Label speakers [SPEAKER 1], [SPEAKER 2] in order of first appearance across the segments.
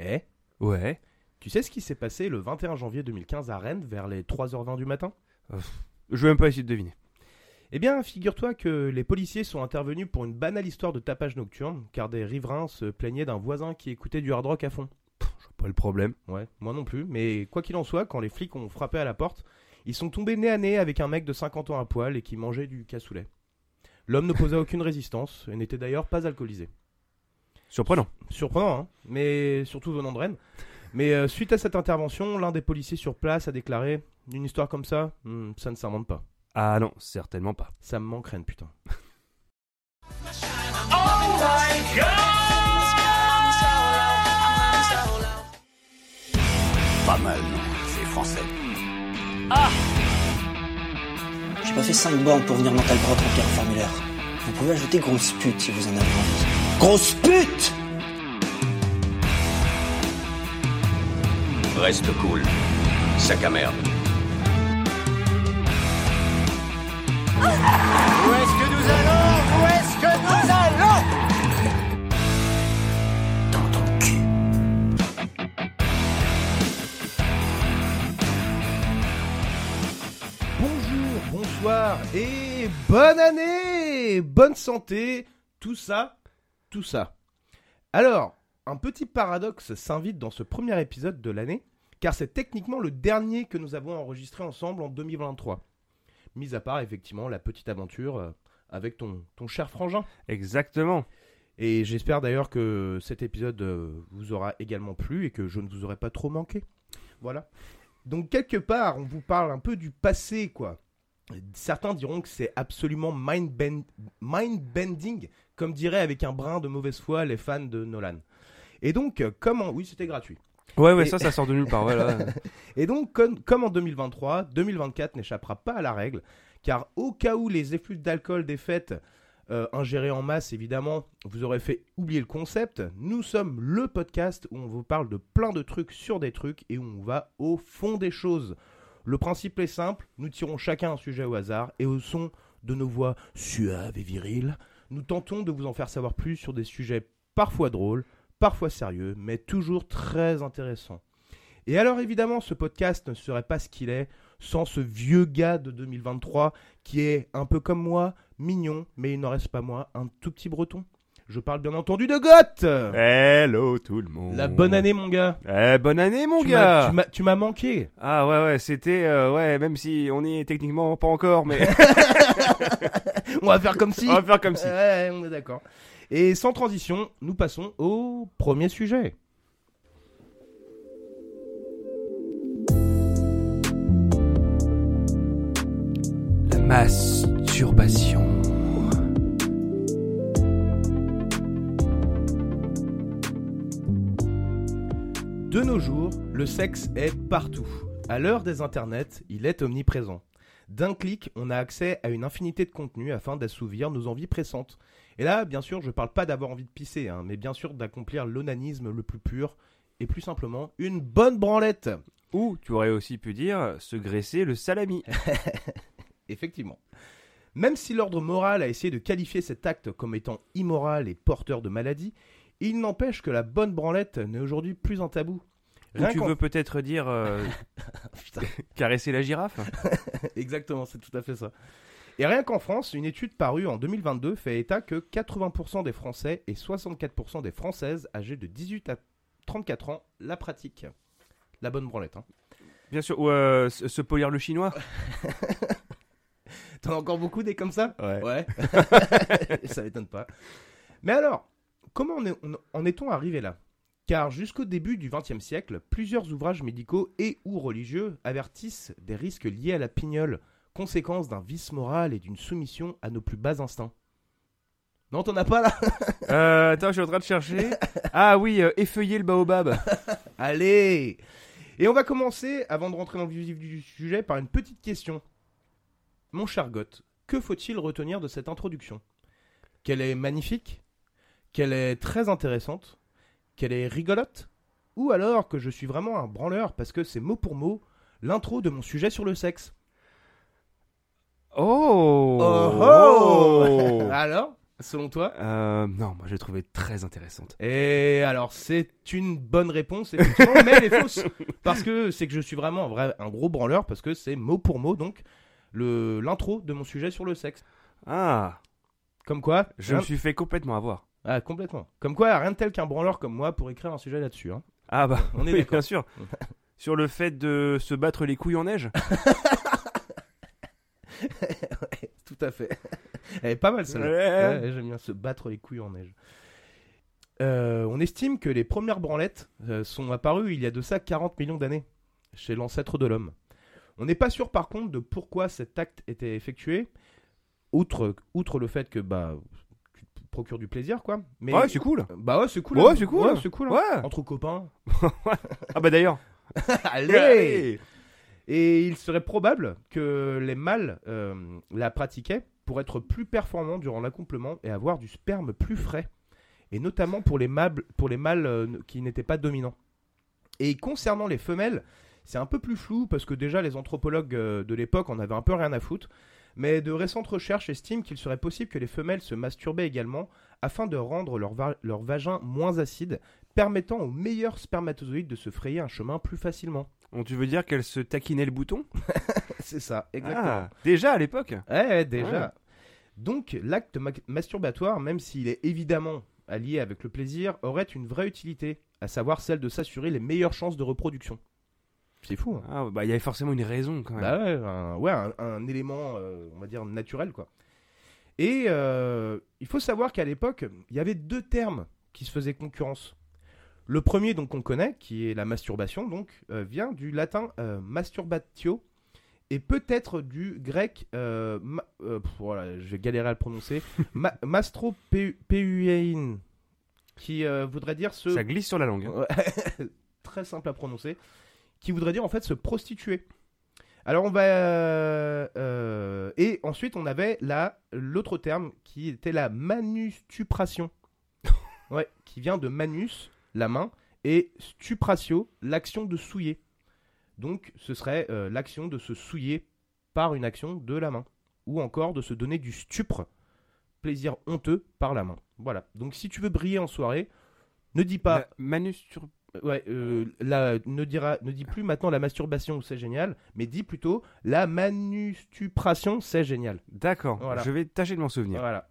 [SPEAKER 1] Eh
[SPEAKER 2] Ouais.
[SPEAKER 1] Tu sais ce qui s'est passé le 21 janvier 2015 à Rennes vers les 3h20 du matin?
[SPEAKER 2] Je vais même pas essayer de deviner.
[SPEAKER 1] Eh bien, figure-toi que les policiers sont intervenus pour une banale histoire de tapage nocturne, car des riverains se plaignaient d'un voisin qui écoutait du hard rock à fond.
[SPEAKER 2] Je vois pas le problème.
[SPEAKER 1] Ouais, moi non plus, mais quoi qu'il en soit, quand les flics ont frappé à la porte, ils sont tombés nez à nez avec un mec de 50 ans à poil et qui mangeait du cassoulet. L'homme n'opposait aucune résistance et n'était d'ailleurs pas alcoolisé.
[SPEAKER 2] Surprenant.
[SPEAKER 1] Surprenant, hein mais surtout venant de Rennes. Mais euh, suite à cette intervention, l'un des policiers sur place a déclaré Une histoire comme ça, hmm, ça ne s'invente pas.
[SPEAKER 2] Ah non, certainement pas.
[SPEAKER 1] Ça me manque Rennes, putain.
[SPEAKER 3] Pas mal, non C'est français.
[SPEAKER 4] J'ai pas fait 5 bornes pour venir dans ta grotte remplir un formulaire. Vous pouvez ajouter grosse pute si vous en avez envie. Grosse pute
[SPEAKER 3] Reste cool. Sac à merde.
[SPEAKER 5] Où est-ce que nous allons? Où est-ce que nous allons?
[SPEAKER 4] Dans ton cul.
[SPEAKER 1] Bonjour, bonsoir et bonne année Bonne santé, tout ça, tout ça. Alors, un petit paradoxe s'invite dans ce premier épisode de l'année, car c'est techniquement le dernier que nous avons enregistré ensemble en 2023. Mis à part effectivement la petite aventure euh, avec ton, ton cher frangin.
[SPEAKER 2] Exactement.
[SPEAKER 1] Et j'espère d'ailleurs que cet épisode euh, vous aura également plu et que je ne vous aurai pas trop manqué. Voilà. Donc quelque part, on vous parle un peu du passé, quoi. Certains diront que c'est absolument mind-bend- mind-bending, comme diraient avec un brin de mauvaise foi les fans de Nolan. Et donc, euh, comme en... Oui, c'était gratuit.
[SPEAKER 2] Ouais, ouais,
[SPEAKER 1] Et-
[SPEAKER 2] ça, ça sort de nulle part. Voilà.
[SPEAKER 1] Et donc, comme, comme en 2023, 2024 n'échappera pas à la règle, car au cas où les effluves d'alcool des fêtes euh, ingérés en masse, évidemment, vous auraient fait oublier le concept, nous sommes le podcast où on vous parle de plein de trucs sur des trucs et où on va au fond des choses. Le principe est simple, nous tirons chacun un sujet au hasard et au son de nos voix suaves et viriles, nous tentons de vous en faire savoir plus sur des sujets parfois drôles, parfois sérieux, mais toujours très intéressants. Et alors évidemment, ce podcast ne serait pas ce qu'il est sans ce vieux gars de 2023 qui est un peu comme moi, mignon, mais il n'en reste pas moins un tout petit breton. Je parle bien entendu de Goth
[SPEAKER 2] Hello tout le monde.
[SPEAKER 1] La bonne année mon gars
[SPEAKER 2] Eh, bonne année mon
[SPEAKER 1] Tu
[SPEAKER 2] gars.
[SPEAKER 1] tu m'as- Tu m'as manqué
[SPEAKER 2] Ah ouais, ouais, c'était... euh, ouais, même si on y est techniquement pas encore, mais
[SPEAKER 1] On va faire comme si
[SPEAKER 2] on va faire comme si.
[SPEAKER 1] Ouais, on est d'accord. Et sans transition, nous passons au premier sujet.
[SPEAKER 2] La masturbation.
[SPEAKER 1] De nos jours, le sexe est partout. À l'heure des internets, il est omniprésent. D'un clic, on a accès à une infinité de contenus afin d'assouvir nos envies pressantes. Et là, bien sûr, je parle pas d'avoir envie de pisser, hein, mais bien sûr d'accomplir l'onanisme le plus pur et plus simplement une bonne branlette.
[SPEAKER 2] Ou, tu aurais aussi pu dire, se graisser le salami.
[SPEAKER 1] Effectivement. Même si l'ordre moral a essayé de qualifier cet acte comme étant immoral et porteur de maladie, il n'empêche que la bonne branlette n'est aujourd'hui plus un tabou.
[SPEAKER 2] Ou tu veux peut-être dire euh,
[SPEAKER 1] Putain.
[SPEAKER 2] caresser la girafe
[SPEAKER 1] Exactement, c'est tout à fait ça. Et rien qu'en France, une étude parue en 2022 fait état que 80% des Français et 64% des Françaises âgées de 18 à 34 ans la pratiquent. La bonne branlette. Hein.
[SPEAKER 2] Bien sûr, ou euh, se polir le chinois
[SPEAKER 1] T'en as encore beaucoup des comme ça?
[SPEAKER 2] Ouais.
[SPEAKER 1] Ouais. ça m'étonne pas. Mais alors, comment en est-on arrivé là? Car jusqu'au début du XXe siècle, plusieurs ouvrages médicaux et ou religieux avertissent des risques liés à la pignole, conséquence d'un vice moral et d'une soumission à nos plus bas instincts. Non, t'en as pas là?
[SPEAKER 2] Euh, attends, je suis en train de chercher. Ah oui, euh, effeuiller le baobab.
[SPEAKER 1] Allez Et on va commencer, avant de rentrer dans le vif du sujet, par une petite question. Mon cher Goth, que faut-il retenir de cette introduction? Qu'elle est magnifique? Qu'elle est très intéressante? Qu'elle est rigolote Ou alors que je suis vraiment un branleur parce que c'est mot pour mot l'intro de mon sujet sur le sexe
[SPEAKER 2] Oh,
[SPEAKER 1] Oh, oh Alors selon toi
[SPEAKER 2] Euh, non, moi je l'ai trouvée très intéressante.
[SPEAKER 1] Et alors, c'est une bonne réponse, effectivement, mais elle est fausse. Parce que c'est que je suis vraiment un, vrai, un gros branleur, parce que c'est mot pour mot, donc, l'intro de mon sujet sur le sexe.
[SPEAKER 2] Ah,
[SPEAKER 1] Comme quoi,
[SPEAKER 2] je me suis fait complètement avoir.
[SPEAKER 1] Ah, complètement. Comme quoi, rien de tel qu'un branleur comme moi pour écrire un sujet là-dessus. hein.
[SPEAKER 2] Ah bah,
[SPEAKER 1] On est
[SPEAKER 2] oui, bien sûr. Sur le fait de se battre les couilles en neige
[SPEAKER 1] Tout à fait. Elle est pas mal, celle-là.
[SPEAKER 2] Ouais.
[SPEAKER 1] Ouais, J'aime bien se battre les couilles en neige. Euh, on estime que les premières branlettes euh, sont apparues il y a de ça 40 millions d'années, chez l'ancêtre de l'homme. On n'est pas sûr par contre de pourquoi cet acte était effectué, outre, outre le fait que bah, procures du plaisir, quoi. Mais,
[SPEAKER 2] Ouais, c'est cool.
[SPEAKER 1] Bah ouais, c'est cool.
[SPEAKER 2] Ouais,
[SPEAKER 1] hein.
[SPEAKER 2] c'est cool.
[SPEAKER 1] Ouais, c'est cool. hein.
[SPEAKER 2] Ouais.
[SPEAKER 1] Entre copains.
[SPEAKER 2] Ah bah d'ailleurs.
[SPEAKER 1] Allez Et il serait probable que les mâles euh, la pratiquaient pour être plus performants durant l'accouplement et avoir du sperme plus frais. Et notamment pour les mâles, pour les mâles euh, qui n'étaient pas dominants. Et concernant les femelles, c'est un peu plus flou parce que déjà les anthropologues euh, de l'époque en avaient un peu rien à foutre. Mais de récentes recherches estiment qu'il serait possible que les femelles se masturbaient également afin de rendre leur, va- leur vagin moins acide, permettant aux meilleurs spermatozoïdes de se frayer un chemin plus facilement.
[SPEAKER 2] Tu veux dire qu'elle se taquinait le bouton?
[SPEAKER 1] C'est ça, exactement.
[SPEAKER 2] Ah, déjà à l'époque?
[SPEAKER 1] Ouais, ouais, déjà. Donc, l'acte ma- masturbatoire, même s'il est évidemment allié avec le plaisir, aurait une vraie utilité, à savoir celle de s'assurer les meilleures chances de reproduction. C'est fou, hein
[SPEAKER 2] Ah bah il y avait forcément une raison quand même.
[SPEAKER 1] Bah ouais, un, ouais, un, un élément, euh, on va dire, naturel, quoi. Et euh, il faut savoir qu'à l'époque, il y avait deux termes qui se faisaient concurrence. Le premier, donc, qu'on connaît, qui est la masturbation, donc, euh, vient du latin masturbatio, et peut-être du grec, ma- pff, voilà, je vais galérer à le prononcer, ma, mastropeuein, qui voudrait dire se
[SPEAKER 2] Ça glisse sur la langue. hein.
[SPEAKER 1] Très simple à prononcer, qui voudrait dire en fait se prostituer. Alors on va euh, euh, et ensuite on avait là l'autre terme qui était la manustupration. ouais, qui vient de manus, la main, et stupratio, l'action de souiller. Donc ce serait euh, l'action de se souiller par une action de la main ou encore de se donner du stupre, plaisir honteux par la main. Voilà. Donc si tu veux briller en soirée, ne dis pas
[SPEAKER 2] La.
[SPEAKER 1] Ouais, euh, la- ne, dira, ne dis plus maintenant la masturbation, c'est génial, mais dis plutôt la manustupration, c'est génial.
[SPEAKER 2] D'accord,
[SPEAKER 1] Voilà.
[SPEAKER 2] je vais tâcher de m'en souvenir.
[SPEAKER 1] Voilà.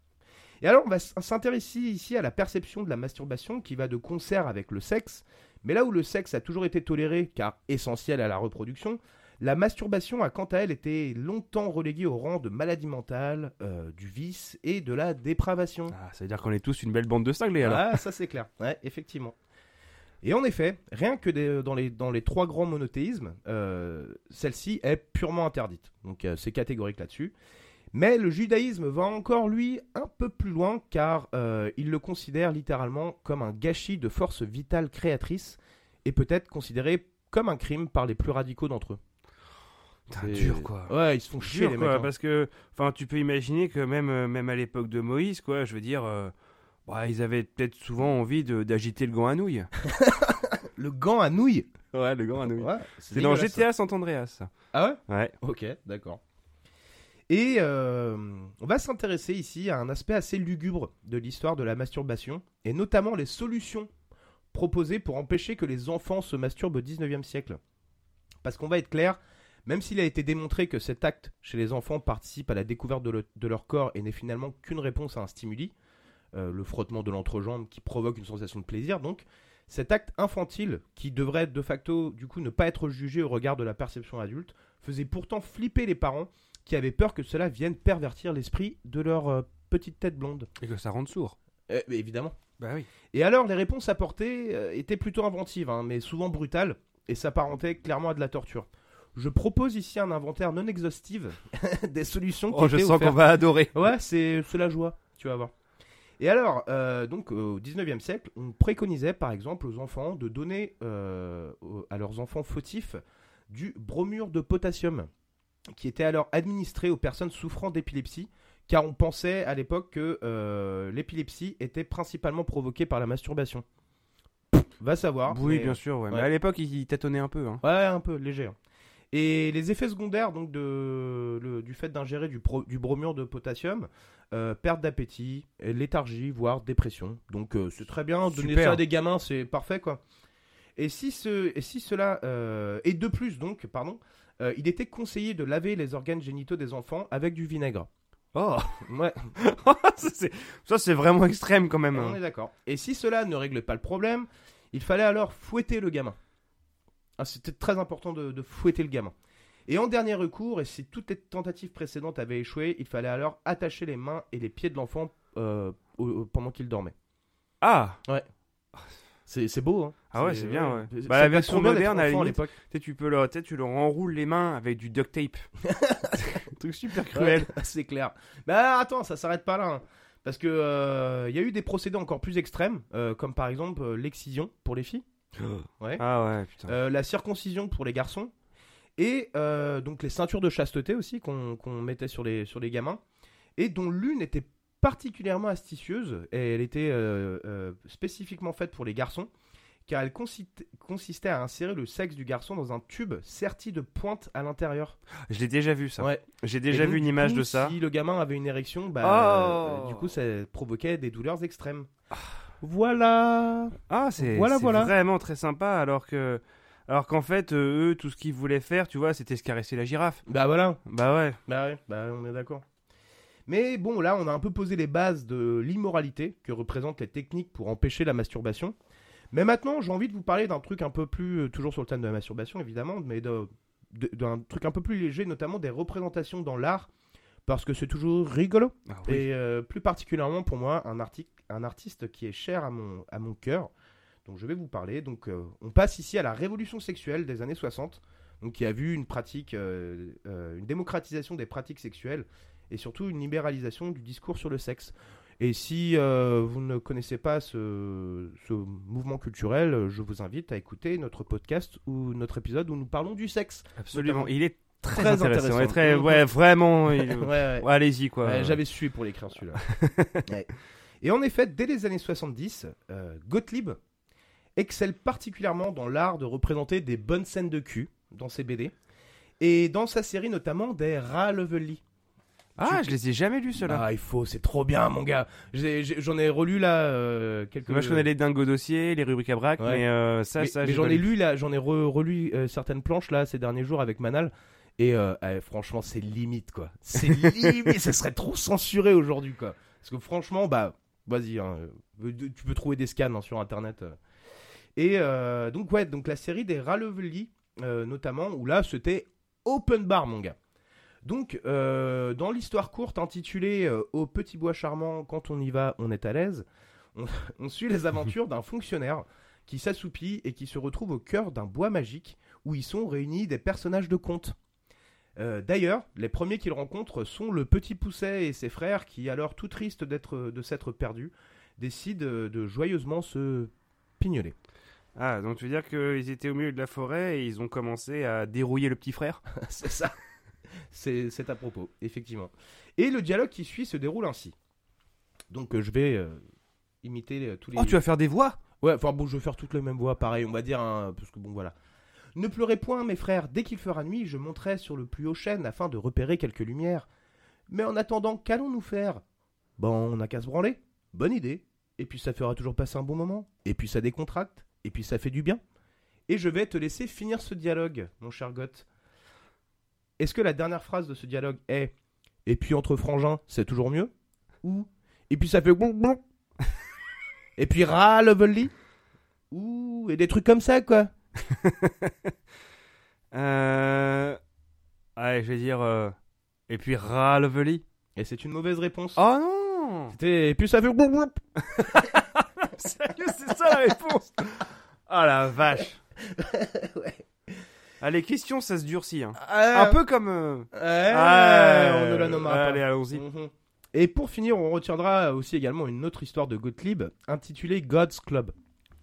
[SPEAKER 1] Et alors, on va s'intéresser ici à la perception de la masturbation qui va de concert avec le sexe. Mais là où le sexe a toujours été toléré, car essentiel à la reproduction, la masturbation a quant à elle été longtemps reléguée au rang de maladie mentale, euh, du vice et de la dépravation.
[SPEAKER 2] Ah, ça veut dire qu'on est tous une belle bande de cinglés alors.
[SPEAKER 1] Ah, ça c'est clair. Ouais, effectivement. Et en effet, rien que des- dans, les, dans les trois grands monothéismes, euh, celle-ci est purement interdite. Donc euh, c'est catégorique là-dessus. Mais le judaïsme va encore, lui, un peu plus loin, car euh, il le considère littéralement comme un gâchis de force vitale créatrice, et peut-être considéré comme un crime par les plus radicaux d'entre eux.
[SPEAKER 2] Putain, dur quoi.
[SPEAKER 1] Ouais, ils se font chier
[SPEAKER 2] Dur,
[SPEAKER 1] les
[SPEAKER 2] quoi,
[SPEAKER 1] mecs. hein.
[SPEAKER 2] parce que enfin tu peux imaginer que même même à l'époque de Moïse quoi, je veux dire bah, ils avaient peut-être souvent envie de- d'agiter le gant à nouilles.
[SPEAKER 1] Le gant à nouilles.
[SPEAKER 2] Ouais, le gant à nouilles.
[SPEAKER 1] Ouais,
[SPEAKER 2] C'est dans
[SPEAKER 1] dégueulasse.
[SPEAKER 2] GTA San Andreas. ça.
[SPEAKER 1] Ah ouais?
[SPEAKER 2] Ouais.
[SPEAKER 1] Ok, d'accord. Et euh, on va s'intéresser ici à un aspect assez lugubre de l'histoire de la masturbation, et notamment les solutions proposées pour empêcher que les enfants se masturbent au 19e siècle. Parce qu'on va être clair, même s'il a été démontré que cet acte chez les enfants participe à la découverte de, le- de leur corps et n'est finalement qu'une réponse à un stimuli, euh, le frottement de l'entrejambe qui provoque une sensation de plaisir, donc cet acte infantile, qui devrait de facto du coup ne pas être jugé au regard de la perception adulte, faisait pourtant flipper les parents qui avaient peur que cela vienne pervertir l'esprit de leur euh, petite tête blonde.
[SPEAKER 2] Et que ça rende sourd.
[SPEAKER 1] Euh, mais évidemment.
[SPEAKER 2] Bah oui.
[SPEAKER 1] Et alors, les réponses apportées euh, étaient plutôt inventives, hein, mais souvent brutales, et s'apparentaient clairement à de la torture. Je propose ici un inventaire non exhaustif des solutions qui
[SPEAKER 2] Oh, je sens qu'on va adorer.
[SPEAKER 1] Ouais, c'est c'est la joie, tu vas voir. Et alors, euh, donc au 19e siècle, on préconisait par exemple aux enfants de donner euh, à leurs enfants fautifs du bromure de potassium, qui était alors administré aux personnes souffrant d'épilepsie, car on pensait à l'époque que euh, l'épilepsie était principalement provoquée par la masturbation. Pff, Va savoir.
[SPEAKER 2] oui,
[SPEAKER 1] mais-
[SPEAKER 2] bien sûr, ouais.
[SPEAKER 1] ouais.
[SPEAKER 2] Mais à l'époque, ils tâtonnaient un peu. Hein.
[SPEAKER 1] Ouais, un peu léger. Hein. Et les effets secondaires donc de, le- du fait d'ingérer du, pro- du bromure de potassium, euh, perte d'appétit, léthargie, voire dépression. Donc euh, c'est très bien, donner
[SPEAKER 2] Super.
[SPEAKER 1] ça à des gamins, c'est parfait quoi. Et si, ce, et si cela... euh, et de plus donc, pardon, il était conseillé de laver les organes génitaux des enfants avec du vinaigre.
[SPEAKER 2] Oh,
[SPEAKER 1] Ouais,
[SPEAKER 2] ça c'est- ça, c'est vraiment extrême quand même.
[SPEAKER 1] on est d'accord. Et si cela ne réglait pas le problème, il fallait alors fouetter le gamin. Ah, C'était très important de, de fouetter le gamin. Et en dernier recours, et si toutes les tentatives précédentes avaient échoué, il fallait alors attacher les mains et les pieds de l'enfant euh, pendant qu'il dormait.
[SPEAKER 2] Ah,
[SPEAKER 1] C'est c'est beau, hein
[SPEAKER 2] Ah ouais, c'est bien, ouais.
[SPEAKER 1] C'est-
[SPEAKER 2] Bah, la version moderne, à
[SPEAKER 1] l'époque?
[SPEAKER 2] tu peux leur, tu leur enroules les mains avec du duct tape. Un truc super cruel.
[SPEAKER 1] Ouais, c'est clair. Mais alors, attends, ça s'arrête pas là. hein. Parce que euh, il y a eu des procédés encore plus extrêmes, euh, comme par exemple euh, l'excision pour les filles, ouais.
[SPEAKER 2] Ah ouais, putain.
[SPEAKER 1] euh, la circoncision pour les garçons, et euh, donc les ceintures de chasteté aussi qu'on qu'on mettait sur les, sur les gamins, et dont l'une était particulièrement astucieuse, et elle était euh, euh, spécifiquement faite pour les garçons, car elle consistait à insérer le sexe du garçon dans un tube serti de pointe à l'intérieur.
[SPEAKER 2] Je l'ai déjà vu ça.
[SPEAKER 1] Ouais.
[SPEAKER 2] J'ai
[SPEAKER 1] Et
[SPEAKER 2] déjà
[SPEAKER 1] donc,
[SPEAKER 2] vu une
[SPEAKER 1] du
[SPEAKER 2] image
[SPEAKER 1] coup,
[SPEAKER 2] de ça.
[SPEAKER 1] Si le gamin avait une érection, bah,
[SPEAKER 2] Oh.
[SPEAKER 1] euh, du coup, ça provoquait des douleurs extrêmes. Voilà.
[SPEAKER 2] Ah, c'est
[SPEAKER 1] Voilà,
[SPEAKER 2] c'est
[SPEAKER 1] voilà.
[SPEAKER 2] vraiment très sympa alors que alors qu'en fait euh, eux tout ce qu'ils voulaient faire, tu vois, c'était se caresser la girafe.
[SPEAKER 1] Bah voilà.
[SPEAKER 2] Bah ouais.
[SPEAKER 1] Bah ouais, bah on est d'accord. Mais bon, là, on a un peu posé les bases de l'immoralité que représentent les techniques pour empêcher la masturbation. Mais maintenant, j'ai envie de vous parler d'un truc un peu plus, euh, toujours sur le thème de la masturbation, évidemment, mais de- de- d'un truc un peu plus léger, notamment des représentations dans l'art, parce que c'est toujours rigolo.
[SPEAKER 2] Ah oui.
[SPEAKER 1] Et euh, plus particulièrement pour moi, un, arti- un artiste qui est cher à mon, à mon cœur. Donc je vais vous parler. Donc euh, on passe ici à la révolution sexuelle des années 60, donc qui a vu une pratique, euh, euh, une démocratisation des pratiques sexuelles et surtout une libéralisation du discours sur le sexe. Et si vous ne connaissez pas ce, ce mouvement culturel, je vous invite à écouter notre podcast ou notre épisode où nous parlons du sexe.
[SPEAKER 2] Absolument. Il est très,
[SPEAKER 1] Très
[SPEAKER 2] intéressant.
[SPEAKER 1] intéressant.
[SPEAKER 2] Et très ouais, vraiment
[SPEAKER 1] Ouais, ouais.
[SPEAKER 2] Allez-y quoi.
[SPEAKER 1] J'avais su pour l'écrire celui-là. Et en effet, dès les années 70, euh, Gottlieb excelle particulièrement dans l'art de représenter des bonnes scènes de cul dans ses BD. Et dans sa série notamment des rats Lovely.
[SPEAKER 2] Ah, je les ai jamais lus ceux-là.
[SPEAKER 1] Ah, il faut, c'est trop bien, mon gars. J'en ai, relu là euh, quelques.
[SPEAKER 2] Moi je connais les dingo dossiers, les rubriques à braque,
[SPEAKER 1] Ouais.
[SPEAKER 2] mais euh, ça
[SPEAKER 1] mais,
[SPEAKER 2] ça
[SPEAKER 1] j'en ai lu là, j'en ai re- relu euh, certaines planches là ces derniers jours avec Manal. Et euh, eh, franchement, c'est limite quoi. C'est limite, ça serait trop censuré aujourd'hui quoi. Parce que franchement, bah, vas-y, hein, euh, tu peux trouver des scans hein, sur internet. euh. Et euh, donc, ouais, donc la série des Ralevely, euh, notamment, où là c'était open bar, mon gars. Donc, dans l'histoire courte intitulée Au petit bois charmant, quand on y va, on est à l'aise, on, on suit les aventures d'un fonctionnaire qui s'assoupit et qui se retrouve au cœur d'un bois magique où ils sont réunis des personnages de contes. Euh, D'ailleurs, les premiers qu'il rencontre sont le petit Pousset et ses frères qui, alors tout tristes de s'être perdus, décident de joyeusement se pignoler.
[SPEAKER 2] Ah, donc tu veux dire qu'ils étaient au milieu de la forêt et ils ont commencé à dérouiller le petit frère?
[SPEAKER 1] C'est ça. C'est c'est à propos, effectivement. Et le dialogue qui suit se déroule ainsi. Donc euh, je vais euh, imiter euh, tous les...
[SPEAKER 2] Oh, tu vas faire des voix?
[SPEAKER 1] Ouais, enfin bon, je vais faire toutes les mêmes voix, pareil, on va dire, hein, parce que bon, voilà. Ne pleurez point, mes frères, dès qu'il fera nuit, je monterai sur le plus haut chêne afin de repérer quelques lumières. Mais en attendant, qu'allons-nous faire? Bon, on n'a qu'à se branler. Bonne idée. Et puis ça fera toujours passer un bon moment. Et puis ça décontracte. Et puis ça fait du bien. Et je vais te laisser finir ce dialogue, mon cher Goth. Est-ce que la dernière phrase de ce dialogue est Et puis entre frangins, c'est toujours mieux? Ou Et puis ça fait Et puis ras lovely Ouh, et des trucs comme ça, quoi?
[SPEAKER 2] Euh... Allez, je vais dire... euh, Et puis Ralvely.
[SPEAKER 1] Et c'est une mauvaise réponse.
[SPEAKER 2] Oh non
[SPEAKER 1] C'était- Et puis ça fait boum, boum.
[SPEAKER 2] Sérieux, c'est ça la réponse? Ah la vache
[SPEAKER 1] Ouais.
[SPEAKER 2] Ah, les questions, ça se durcit. Hein. Un peu comme... euh,
[SPEAKER 1] ouais,
[SPEAKER 2] ah,
[SPEAKER 1] on ne la nommera pas.
[SPEAKER 2] Allez, allons-y.
[SPEAKER 1] Mhm. Et pour finir, on retiendra aussi également une autre histoire de Gottlieb intitulée God's Club.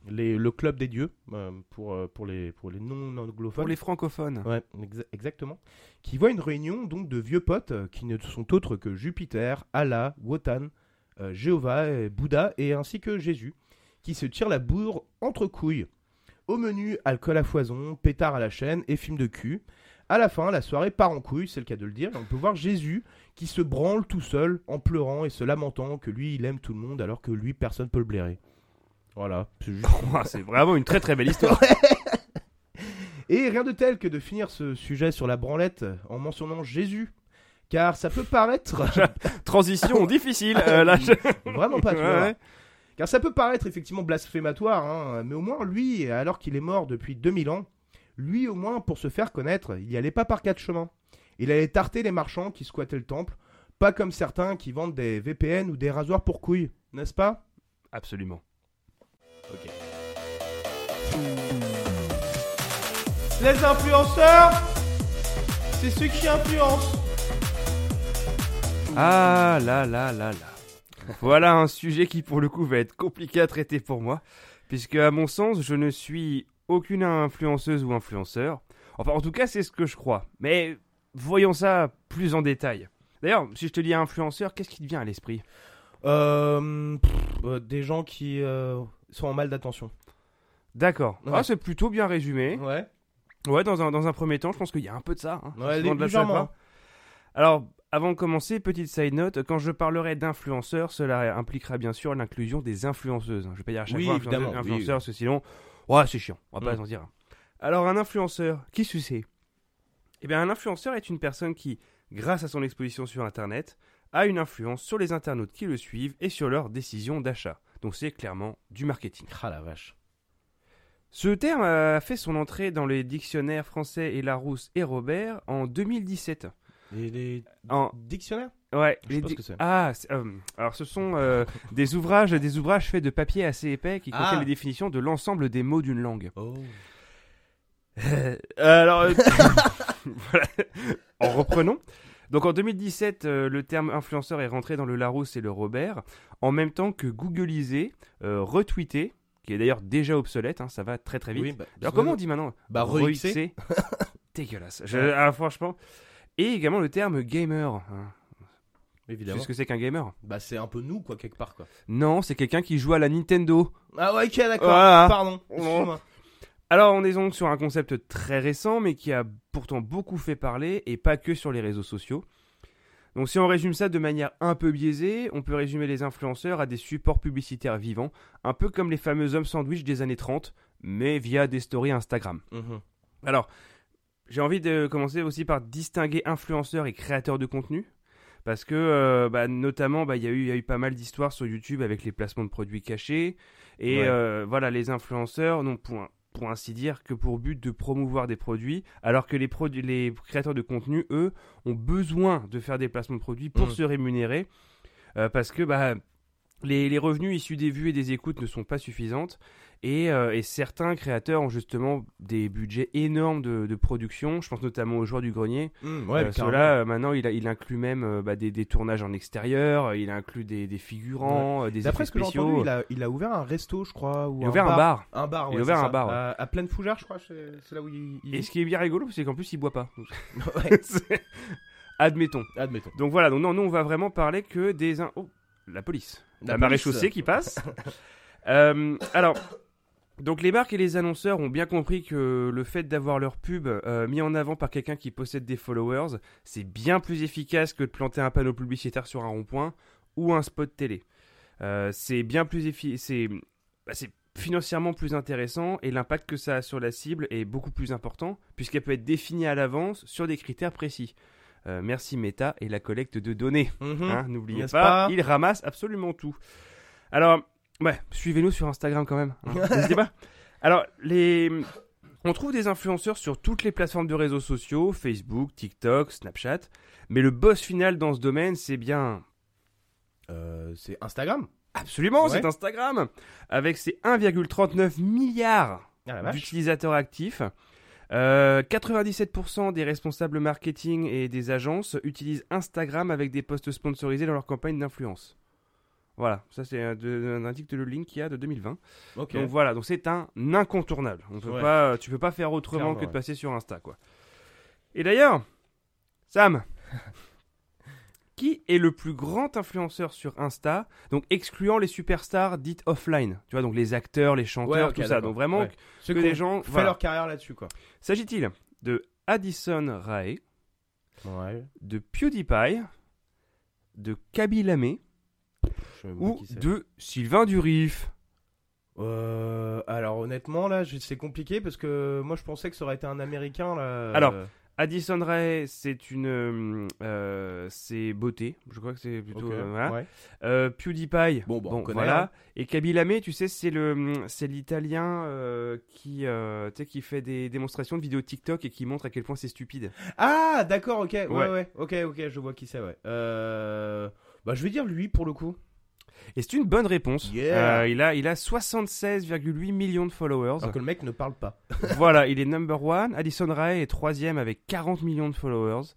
[SPEAKER 1] Les- le club des dieux, euh, pour, euh, pour les, pour les non-anglophones.
[SPEAKER 2] Pour les francophones.
[SPEAKER 1] Ouais, exa- exactement. Qui voit une réunion donc de vieux potes euh, qui ne sont autres que Jupiter, Allah, Wotan, euh, Jéhovah, et Bouddha et ainsi que Jésus, qui se tirent la bourre entre couilles. Au menu, alcool à foison, pétard à la chaîne et film de cul, À la fin, la soirée part en couille, c'est le cas de le dire, et on peut voir Jésus qui se branle tout seul, en pleurant et se lamentant que lui, il aime tout le monde alors que lui, personne peut le blairer. Voilà, c'est juste
[SPEAKER 2] Ouah, C'est vraiment une très très belle histoire.
[SPEAKER 1] Et rien de tel que de finir ce sujet sur la branlette en mentionnant Jésus. Car ça peut paraître.
[SPEAKER 2] Transition difficile. euh, là, je-
[SPEAKER 1] Vraiment pas, tu
[SPEAKER 2] Ouais,
[SPEAKER 1] vas voir.
[SPEAKER 2] ouais.
[SPEAKER 1] Car ça peut paraître effectivement blasphématoire, hein, mais au moins lui, alors qu'il est mort depuis 2000 ans, lui au moins pour se faire connaître, il y allait pas par quatre chemins. Il allait tarter les marchands qui squattaient le temple, pas comme certains qui vendent des VPN ou des rasoirs pour couilles, n'est-ce pas?
[SPEAKER 2] Absolument.
[SPEAKER 1] Les influenceurs, c'est ceux qui influencent.
[SPEAKER 2] Ah là là là là. Voilà un sujet qui pour le coup va être compliqué à traiter pour moi, puisque à mon sens je ne suis aucune influenceuse ou influenceur. Enfin en tout cas c'est ce que je crois. Mais voyons ça plus en détail. D'ailleurs, si je te dis influenceur, qu'est-ce qui te vient à l'esprit?
[SPEAKER 1] Euh, pff, euh, des gens qui euh, sont en mal d'attention.
[SPEAKER 2] D'accord.
[SPEAKER 1] Ouais.
[SPEAKER 2] Ah, c'est plutôt bien résumé.
[SPEAKER 1] Ouais.
[SPEAKER 2] Ouais, dans un, dans un premier temps, je pense qu'il y a un peu de ça. hein.
[SPEAKER 1] Ouais,
[SPEAKER 2] Souvent de la
[SPEAKER 1] légèrement.
[SPEAKER 2] salope. Alors, avant de commencer, petite side note, quand je parlerai d'influenceurs, cela impliquera bien sûr l'inclusion des influenceuses. Je vais pas dire à chaque
[SPEAKER 1] Oui,
[SPEAKER 2] fois
[SPEAKER 1] évidemment,
[SPEAKER 2] influenceur,
[SPEAKER 1] oui,
[SPEAKER 2] sinon, ouais, c'est chiant, on va pas s'en dire. Alors, un influenceur, qui ce c'est? Eh bien, un influenceur est une personne qui, grâce à son exposition sur Internet, a une influence sur les internautes qui le suivent et sur leurs décisions d'achat. Donc, c'est clairement du marketing.
[SPEAKER 1] Ah la vache.
[SPEAKER 2] Ce terme a fait son entrée dans les dictionnaires français et Larousse et Robert en 2017.
[SPEAKER 1] Les, les
[SPEAKER 2] En,
[SPEAKER 1] dictionnaires?
[SPEAKER 2] Ouais,
[SPEAKER 1] Je
[SPEAKER 2] les di-
[SPEAKER 1] que.
[SPEAKER 2] Ah, euh, alors ce sont euh, des ouvrages, des ouvrages faits de papier assez épais qui contiennent
[SPEAKER 1] Ah.
[SPEAKER 2] les définitions de l'ensemble des mots d'une langue.
[SPEAKER 1] Oh.
[SPEAKER 2] Euh, alors, voilà. en reprenons. Donc en 2017, euh, le terme influenceur est rentré dans le Larousse et le Robert, en même temps que Googleiser, euh, retweeter, qui est d'ailleurs déjà obsolète, hein, ça va très très vite.
[SPEAKER 1] Oui, bah,
[SPEAKER 2] Alors comment on dit maintenant
[SPEAKER 1] Bah,
[SPEAKER 2] Re-Xer. Dégueulasse. Je- ah, franchement. Et également le terme gamer. hein.
[SPEAKER 1] Évidemment.
[SPEAKER 2] ce que c'est qu'un gamer
[SPEAKER 1] Bah c'est un peu nous quoi quelque part quoi.
[SPEAKER 2] Non, c'est quelqu'un qui joue à la Nintendo.
[SPEAKER 1] Ah ouais, ok d'accord.
[SPEAKER 2] Voilà.
[SPEAKER 1] Pardon.
[SPEAKER 2] Alors on est donc sur un concept très récent, mais qui a pourtant beaucoup fait parler, et pas que sur les réseaux sociaux. Donc si on résume ça de manière un peu biaisée, on peut résumer les influenceurs à des supports publicitaires vivants, un peu comme les fameux hommes sandwich des années 30, mais via des stories Instagram.
[SPEAKER 1] Mhm.
[SPEAKER 2] Alors, j'ai envie de commencer aussi par distinguer influenceurs et créateurs de contenu. Parce que, euh, bah, notamment, bah, il y, a eu- il y a eu pas mal d'histoires sur YouTube avec les placements de produits cachés. Et
[SPEAKER 1] Ouais.
[SPEAKER 2] euh, voilà, les influenceurs n'ont pour, pour ainsi dire que pour but de promouvoir des produits, alors que les, créateurs de contenu, eux, ont besoin de faire des placements de produits pour
[SPEAKER 1] Mm.
[SPEAKER 2] se rémunérer. euh, parce que bah, les, les revenus issus des vues et des écoutes ne sont pas suffisantes. Et, euh, et certains créateurs ont justement des budgets énormes de, de production. Je pense notamment aux joueurs du grenier.
[SPEAKER 1] Mm, ouais,
[SPEAKER 2] Euh. Ceux-là, euh, maintenant, il, a- il inclut même bah, des, des tournages en extérieur, il inclut des, des figurants, euh, des
[SPEAKER 1] D'après ce que j'ai entendu, il a, il a ouvert un resto, je crois. Ou
[SPEAKER 2] Il a ouvert un bar.
[SPEAKER 1] Un bar,
[SPEAKER 2] Il a
[SPEAKER 1] ouais,
[SPEAKER 2] ouvert un bar, ouais.
[SPEAKER 1] À, à pleine fougère, je crois. C'est là où il. il
[SPEAKER 2] Et ce qui est bien rigolo, c'est qu'en plus, il boit pas.
[SPEAKER 1] Ouais,
[SPEAKER 2] Admettons.
[SPEAKER 1] admettons.
[SPEAKER 2] Donc voilà, donc non, nous, on va vraiment parler que des... in- Oh, la police. La,
[SPEAKER 1] La
[SPEAKER 2] marée
[SPEAKER 1] police.
[SPEAKER 2] chaussée qui passe. Alors, donc les marques et les annonceurs ont bien compris que le fait d'avoir leur pub euh, mis en avant par quelqu'un qui possède des followers, c'est bien plus efficace que de planter un panneau publicitaire sur un rond-point ou un spot télé. Euh, c'est bien plus c'est bah, c'est financièrement plus intéressant et l'impact que ça a sur la cible est beaucoup plus important puisqu'elle peut être définie à l'avance sur des critères précis. Euh, merci Meta et la collecte de données.
[SPEAKER 1] Mhm.
[SPEAKER 2] Hein, N'oubliez pas,
[SPEAKER 1] pas?
[SPEAKER 2] il ramasse absolument tout. Alors, ouais, suivez-nous sur Instagram quand même. hein, N'hésitez pas. Alors, les... on trouve des influenceurs sur toutes les plateformes de réseaux sociaux, Facebook, TikTok, Snapchat. Mais le boss final dans ce domaine, c'est bien...
[SPEAKER 1] Euh, c'est Instagram.
[SPEAKER 2] Absolument,
[SPEAKER 1] Ouais.
[SPEAKER 2] c'est Instagram. Avec ses 1,39 milliards
[SPEAKER 1] Ah
[SPEAKER 2] d'utilisateurs actifs. Euh, 97% des responsables marketing et des agences utilisent Instagram avec des posts sponsorisés dans leur campagne d'influence. Voilà, ça c'est un, de- un indique le link qu'il y a de 2020.
[SPEAKER 1] Ok.
[SPEAKER 2] Donc voilà, donc c'est un incontournable. On peut
[SPEAKER 1] Ouais.
[SPEAKER 2] pas, tu peux pas faire autrement
[SPEAKER 1] Clairement,
[SPEAKER 2] que de passer sur Insta quoi. Et d'ailleurs, Sam, qui est le plus grand influenceur sur Insta, donc excluant les superstars dites offline, tu vois, donc les acteurs, les chanteurs,
[SPEAKER 1] Ouais,
[SPEAKER 2] tout ça. Donc vraiment
[SPEAKER 1] Ouais.
[SPEAKER 2] Que
[SPEAKER 1] qui ont
[SPEAKER 2] gens. voilà.
[SPEAKER 1] leur carrière là-dessus quoi.
[SPEAKER 2] S'agit-il de Addison Rae,
[SPEAKER 1] Ouais.
[SPEAKER 2] de PewDiePie, de Kaby Lamé
[SPEAKER 1] Je sais même pas
[SPEAKER 2] ou de Sylvain Durif.
[SPEAKER 1] Euh, alors honnêtement là, c'est compliqué parce que moi je pensais que ça aurait été un américain là.
[SPEAKER 2] Alors, Addison Rae, c'est une, euh, euh, c'est beauté. Je crois que c'est plutôt
[SPEAKER 1] ok,
[SPEAKER 2] euh, voilà.
[SPEAKER 1] ouais.
[SPEAKER 2] Euh, PewDiePie,
[SPEAKER 1] Bon, bah, on connaît,
[SPEAKER 2] voilà.
[SPEAKER 1] hein.
[SPEAKER 2] Et Kaby Lamé, tu sais, c'est le, c'est l'italien euh, qui, euh, tu sais, qui fait des démonstrations de vidéos TikTok et qui montre à quel point c'est stupide.
[SPEAKER 1] Ah d'accord, ok, ouais,
[SPEAKER 2] Ouais.
[SPEAKER 1] ouais, ok, ok, je vois qui c'est, ouais. Euh... Bah je vais dire lui pour le coup.
[SPEAKER 2] Et c'est une bonne réponse.
[SPEAKER 1] Yeah.
[SPEAKER 2] Euh, il a, il a 76,8 millions de followers.
[SPEAKER 1] Alors que le mec ne parle pas.
[SPEAKER 2] voilà, il est number one. Addison Rae est troisième avec 40 millions de followers.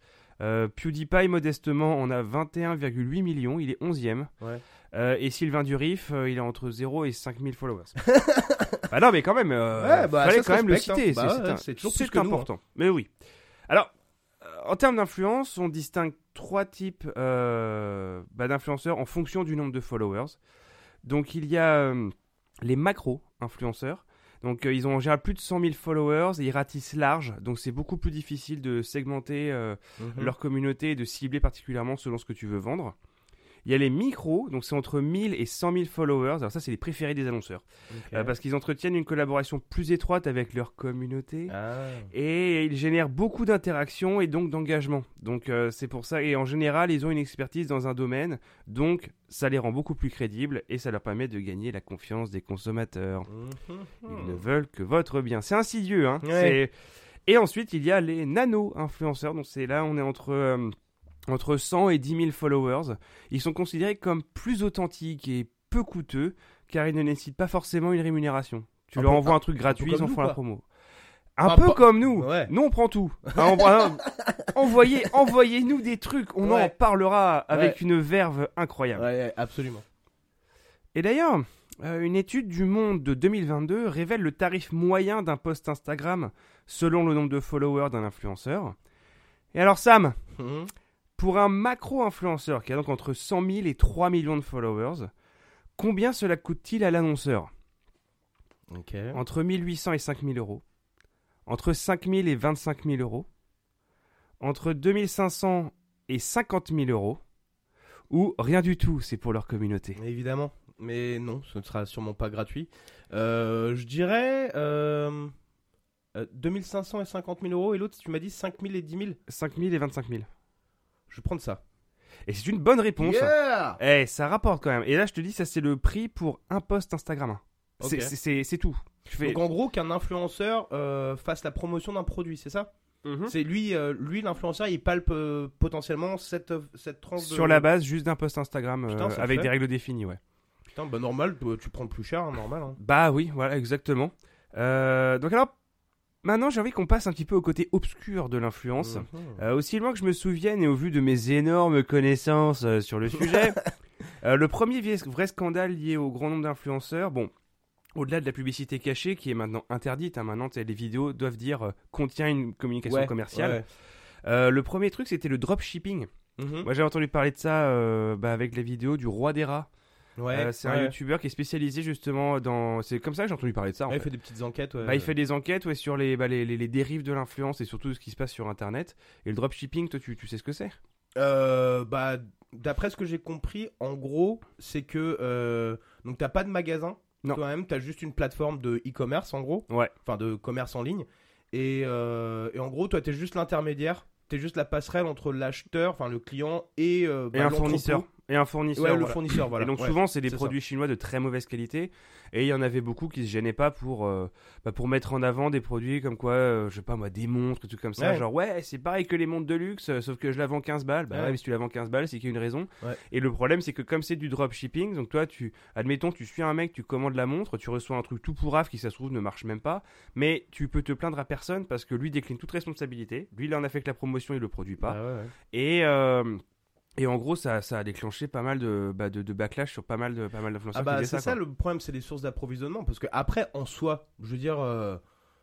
[SPEAKER 2] Euh, PewDiePie, modestement, en a 21,8 millions. Il est 11e.
[SPEAKER 1] Ouais.
[SPEAKER 2] Euh, et Sylvain Durif, euh, il est entre 0 et 5000 followers. ah non, mais quand même,
[SPEAKER 1] Ouais, bah,
[SPEAKER 2] fallait quand même le
[SPEAKER 1] respecte, hein.
[SPEAKER 2] citer.
[SPEAKER 1] Bah
[SPEAKER 2] c'est-
[SPEAKER 1] ouais, toujours plus que nous, hein.
[SPEAKER 2] important. Mais oui. Alors, en termes d'influence, on distingue trois types euh, bah, d'influenceurs en fonction du nombre de followers. Donc, il y a euh, les macro-influenceurs. Donc, euh, ils ont en général plus de 100 000 followers et ils ratissent large. Donc, c'est beaucoup plus difficile de segmenter
[SPEAKER 1] Mhm.
[SPEAKER 2] leur communauté et de cibler particulièrement selon ce que tu veux vendre. Il y a les micros, donc c'est entre 1000 et 100 000 followers. Alors ça, c'est les préférés des annonceurs. Euh, parce qu'ils entretiennent une collaboration plus étroite avec leur communauté.
[SPEAKER 1] Ah.
[SPEAKER 2] Et ils génèrent beaucoup d'interactions et donc d'engagement. Donc euh, c'est pour ça. Et en général, ils ont une expertise dans un domaine. Donc ça les rend beaucoup plus crédibles et ça leur permet de gagner la confiance des consommateurs.
[SPEAKER 1] Mhm.
[SPEAKER 2] Ils ne veulent que votre bien. C'est insidieux, hein.
[SPEAKER 1] Ouais.
[SPEAKER 2] Et ensuite, il y a les nano-influenceurs. Donc c'est là, on est entre, euh, entre 100 et 10 000 followers. Ils sont considérés comme plus authentiques et peu coûteux, car ils ne nécessitent pas forcément une rémunération. Tu
[SPEAKER 1] Un
[SPEAKER 2] leur envoies
[SPEAKER 1] un-
[SPEAKER 2] truc gratuit, ils en
[SPEAKER 1] nous,
[SPEAKER 2] font la promo. Un peu comme nous.
[SPEAKER 1] Ouais.
[SPEAKER 2] Nous, on prend tout. Hein, on- hein, envoyez, envoyez-nous des trucs. On en parlera avec une verve incroyable.
[SPEAKER 1] Absolument.
[SPEAKER 2] Et d'ailleurs, euh, une étude du Monde de 2022 révèle le tarif moyen d'un post Instagram selon le nombre de followers d'un influenceur. Et alors Sam,
[SPEAKER 1] Mhm.
[SPEAKER 2] Pour un macro-influenceur qui a donc entre 100 000 et 3 millions de followers, combien cela coûte-t-il à l'annonceur?
[SPEAKER 1] Ok.
[SPEAKER 2] Entre 1800 et 5000 euros. Entre 5000 et 25 000 euros. Entre 2500 et 50 000 euros. Ou rien du tout, c'est pour leur communauté.
[SPEAKER 1] Évidemment. Mais non, ce ne sera sûrement pas gratuit. Euh, je dirais euh, euh, 2500 et 50 000 euros. Et l'autre, tu m'as dit 5 000 et 10 000.
[SPEAKER 2] 5 000 et 25 000.
[SPEAKER 1] Je vais prendre ça.
[SPEAKER 2] Et c'est une bonne réponse.
[SPEAKER 1] Yeah
[SPEAKER 2] Eh, ça rapporte quand même. Et là, je te dis, ça c'est le prix pour un post Instagram. C'est- tout. Fais...
[SPEAKER 1] Donc en gros, qu'un influenceur euh, fasse la promotion d'un produit, c'est ça?
[SPEAKER 2] Mhm.
[SPEAKER 1] C'est lui, euh, lui l'influenceur, il palpe euh, potentiellement cette, cette tranche de...
[SPEAKER 2] Sur la base juste d'un post Instagram euh,
[SPEAKER 1] Putain,
[SPEAKER 2] avec
[SPEAKER 1] fait.
[SPEAKER 2] des règles définies, ouais.
[SPEAKER 1] Putain, bah normal, tu prends le plus cher, hein, normal. hein.
[SPEAKER 2] Bah oui, voilà, exactement. Euh, donc alors, maintenant j'ai envie qu'on passe un petit peu au côté obscur de l'influence.
[SPEAKER 1] Mhm.
[SPEAKER 2] Euh, aussi loin que je me souvienne et au vu de mes énormes connaissances euh, sur le sujet, euh, le premier vrai scandale lié au grand nombre d'influenceurs, bon, au-delà de la publicité cachée qui est maintenant interdite, hein, maintenant les vidéos doivent dire contient une communication
[SPEAKER 1] Ouais,
[SPEAKER 2] commerciale.
[SPEAKER 1] ouais.
[SPEAKER 2] Le premier truc c'était le dropshipping.
[SPEAKER 1] Mhm.
[SPEAKER 2] Moi j'ai entendu parler de ça bah, avec la vidéo du roi des rats.
[SPEAKER 1] Ouais,
[SPEAKER 2] Euh, c'est un youtubeur qui est spécialisé justement dans. C'est comme ça que j'ai entendu parler de ça. en
[SPEAKER 1] il
[SPEAKER 2] fait.
[SPEAKER 1] des petites enquêtes.
[SPEAKER 2] Bah, il fait des enquêtes ouais, sur les, bah, les, les- les dérives de l'influence et surtout ce qui se passe sur internet. Et le dropshipping, toi tu, tu sais ce que c'est?
[SPEAKER 1] Euh, bah, d'après ce que j'ai compris, en gros, c'est que euh, donc t'as pas de magasin toi-même, t'as juste une plateforme de e-commerce en gros,
[SPEAKER 2] Ouais.
[SPEAKER 1] enfin de commerce en ligne, et, euh, et en gros, toi t'es juste l'intermédiaire, t'es juste la passerelle entre l'acheteur, enfin le client et, euh,
[SPEAKER 2] Et
[SPEAKER 1] bah,
[SPEAKER 2] un
[SPEAKER 1] l'entrepôt.
[SPEAKER 2] fournisseur. Et un fournisseur.
[SPEAKER 1] Ouais, le
[SPEAKER 2] voilà.
[SPEAKER 1] fournisseur, voilà.
[SPEAKER 2] et donc
[SPEAKER 1] Ouais.
[SPEAKER 2] souvent c'est des produits chinois de très mauvaise qualité et il y en avait beaucoup qui se gênaient pas pour euh, bah, pour mettre en avant des produits comme quoi euh, je sais pas moi des montres trucs comme ça
[SPEAKER 1] Ouais.
[SPEAKER 2] genre ouais c'est pareil que les montres de luxe euh, sauf que je la vends 15 balles bah
[SPEAKER 1] Ouais.
[SPEAKER 2] mais si tu la vends 15 balles c'est qu'il y a une raison et le problème c'est que comme c'est du dropshipping donc toi tu admettons tu suis un mec tu commandes la montre tu reçois un truc tout pourrave qui ça se trouve ne marche même pas mais tu peux te plaindre à personne parce que lui décline toute responsabilité lui il en a fait que la promotion il le produit pas
[SPEAKER 1] Bah
[SPEAKER 2] et euh, et en gros, ça, ça a déclenché pas mal de, bah, de, de backlash sur pas mal de pas mal d'influenceurs
[SPEAKER 1] Ah bah c'est ça, le problème, c'est les sources d'approvisionnement, parce que après en soi, je veux dire. euh,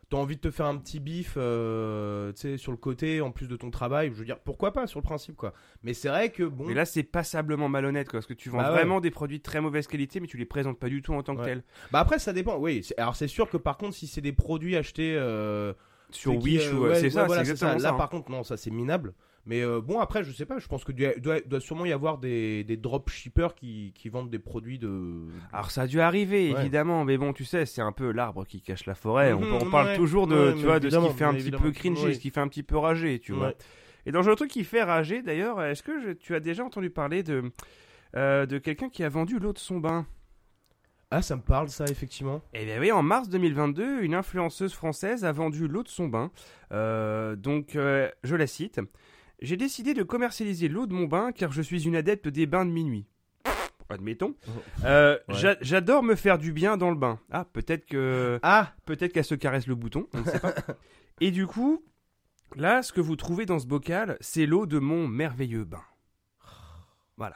[SPEAKER 1] T'as envie de te faire un petit bif, euh, tu sais, sur le côté, en plus de ton travail. Je veux dire, pourquoi pas, sur le principe, quoi. Mais c'est vrai que bon.
[SPEAKER 2] Mais là, c'est passablement malhonnête, quoi, parce que tu vends
[SPEAKER 1] Bah ouais.
[SPEAKER 2] vraiment des produits de très mauvaise qualité, mais tu les présentes pas du tout en tant que
[SPEAKER 1] Ouais.
[SPEAKER 2] tels.
[SPEAKER 1] Bah après ça dépend, oui. Alors c'est sûr que par contre si c'est des produits achetés, euh,
[SPEAKER 2] sur
[SPEAKER 1] qui,
[SPEAKER 2] Wish ou
[SPEAKER 1] ouais,
[SPEAKER 2] c'est ça,
[SPEAKER 1] voilà,
[SPEAKER 2] exactement ça.
[SPEAKER 1] Là,
[SPEAKER 2] hein.
[SPEAKER 1] par contre, non, ça c'est minable. Mais euh, bon, après, je sais pas. Je pense que doit, doit, doit sûrement y avoir des, des dropshippers qui, qui vendent des produits de.
[SPEAKER 2] Alors ça a dû arriver
[SPEAKER 1] Ouais.
[SPEAKER 2] évidemment, mais bon, tu sais, c'est un peu l'arbre qui cache la forêt. on,
[SPEAKER 1] Mhm,
[SPEAKER 2] on parle
[SPEAKER 1] ouais,
[SPEAKER 2] toujours de,
[SPEAKER 1] ouais,
[SPEAKER 2] tu vois, de ce qui fait un petit peu cringy, ce qui fait un petit peu rager, tu vois. Et dans le truc qui fait rager, d'ailleurs, est-ce que je- tu as déjà entendu parler de euh, de quelqu'un qui a vendu l'eau de son bain?
[SPEAKER 1] Ah, ça me parle, ça, effectivement.
[SPEAKER 2] Eh bien oui, en mars 2022, une influenceuse française a vendu l'eau de son bain. Euh, donc, je la cite. J'ai décidé de commercialiser l'eau de mon bain car je suis une adepte des bains de minuit. Admettons. Euh,
[SPEAKER 1] Ouais.
[SPEAKER 2] j'a- J'adore me faire du bien dans le bain. Ah, peut-être que
[SPEAKER 1] Ah
[SPEAKER 2] peut-être qu'elle se caresse le bouton. On ne sait pas. Et du coup, là, ce que vous trouvez dans ce bocal, c'est l'eau de mon merveilleux bain. Voilà.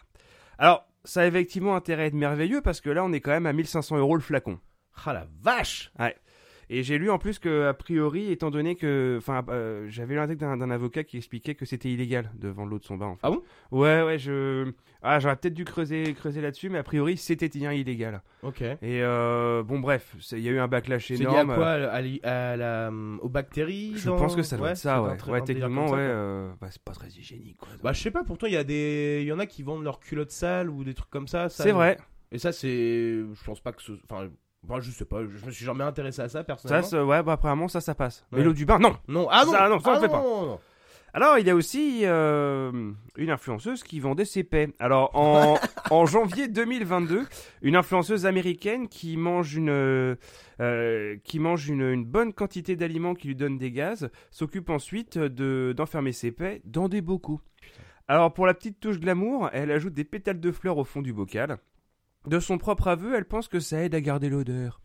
[SPEAKER 2] Alors, ça a effectivement intérêt à être merveilleux parce que là, on est quand même à 1500 euros le flacon.
[SPEAKER 1] Ah la vache
[SPEAKER 2] Et j'ai lu en plus que, a priori, étant donné que. Enfin, euh, j'avais lu un texte d'un avocat qui expliquait que c'était illégal de vendre l'eau de son bain. En fait.
[SPEAKER 1] Ah bon?
[SPEAKER 2] Ouais, ouais, je. Ah, j'aurais peut-être dû creuser, creuser là-dessus, mais a priori, c'était bien illégal.
[SPEAKER 1] Ok.
[SPEAKER 2] Et euh, bon, bref, il y a eu un backlash
[SPEAKER 1] C'est lié à
[SPEAKER 2] énorme.
[SPEAKER 1] quoi? À la, Aux bactéries
[SPEAKER 2] Je
[SPEAKER 1] dans-
[SPEAKER 2] pense que ça doit être ça, ouais. Ouais, techniquement, ouais. euh, bah, c'est pas très hygiénique, quoi.
[SPEAKER 1] Bah, je sais pas, pourtant, il y, a des... y en a qui vendent leurs culottes sales ou des trucs comme ça. ça-
[SPEAKER 2] c'est vrai.
[SPEAKER 1] Et ça, c'est. Je pense pas que ce. Enfin, bah, je sais pas, je me suis jamais intéressé à ça
[SPEAKER 2] Ça,
[SPEAKER 1] personnellement.
[SPEAKER 2] c'est- ouais, bah, apparemment, ça, ça passe. Mais
[SPEAKER 1] Ouais.
[SPEAKER 2] l'eau du bain, non
[SPEAKER 1] Non, ah non
[SPEAKER 2] Ça, non, ça, on
[SPEAKER 1] ah
[SPEAKER 2] fait pas.
[SPEAKER 1] non, non.
[SPEAKER 2] Alors, il y a aussi euh, une influenceuse qui vendait ses paix. Alors, en, en janvier 2022, une influenceuse américaine qui mange une, euh, qui mange une, une bonne quantité d'aliments qui lui donnent des gaz s'occupe ensuite de, d'enfermer ses paix dans des bocaux. Alors, pour la petite touche glamour, elle ajoute des pétales de fleurs au fond du bocal. De son propre aveu, elle pense que ça aide à garder l'odeur.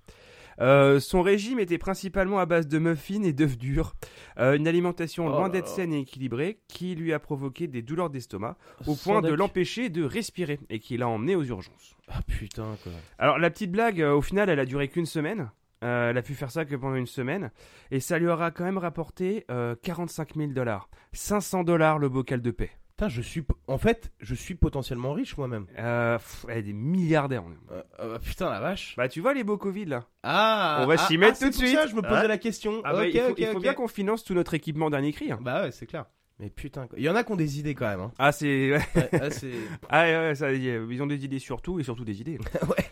[SPEAKER 2] Euh, son régime était principalement à base de muffins et d'œufs durs. Euh, une alimentation
[SPEAKER 1] Oh
[SPEAKER 2] loin d'être saine et équilibrée qui lui a provoqué des douleurs d'estomac au point de l'empêcher de respirer et qui l'a emmené aux urgences.
[SPEAKER 1] Ah putain, quoi.
[SPEAKER 2] Alors la petite blague, euh, au final, elle a duré qu'une semaine. Elle a pu faire ça que pendant une semaine. Et ça lui aura quand même rapporté euh, 45 000 dollars. 500 dollars le bocal de paix.
[SPEAKER 1] Putain, je suis. En fait, je suis potentiellement riche moi-même.
[SPEAKER 2] Euh, pff, elle est des milliardaires. on est-
[SPEAKER 1] Euh, euh, putain, la vache.
[SPEAKER 2] Bah tu vois les beaux Covid là
[SPEAKER 1] Ah
[SPEAKER 2] On va
[SPEAKER 1] ah,
[SPEAKER 2] s'y
[SPEAKER 1] ah,
[SPEAKER 2] mettre tout de
[SPEAKER 1] pour
[SPEAKER 2] suite.
[SPEAKER 1] ça, je me posais
[SPEAKER 2] Ouais.
[SPEAKER 1] la question.
[SPEAKER 2] Ah bah,
[SPEAKER 1] ok,
[SPEAKER 2] il faut,
[SPEAKER 1] ok,
[SPEAKER 2] il faut
[SPEAKER 1] ok.
[SPEAKER 2] bien qu'on finance tout notre équipement dernier cri. hein.
[SPEAKER 1] Bah ouais, c'est clair. Mais putain, quoi. il y en a qui ont des idées quand même. Hein.
[SPEAKER 2] Ah c'est... ouais.
[SPEAKER 1] Ah, c'est.
[SPEAKER 2] Ah ouais, ouais, ça, y est, ils ont des idées sur tout et surtout des idées.
[SPEAKER 1] ouais.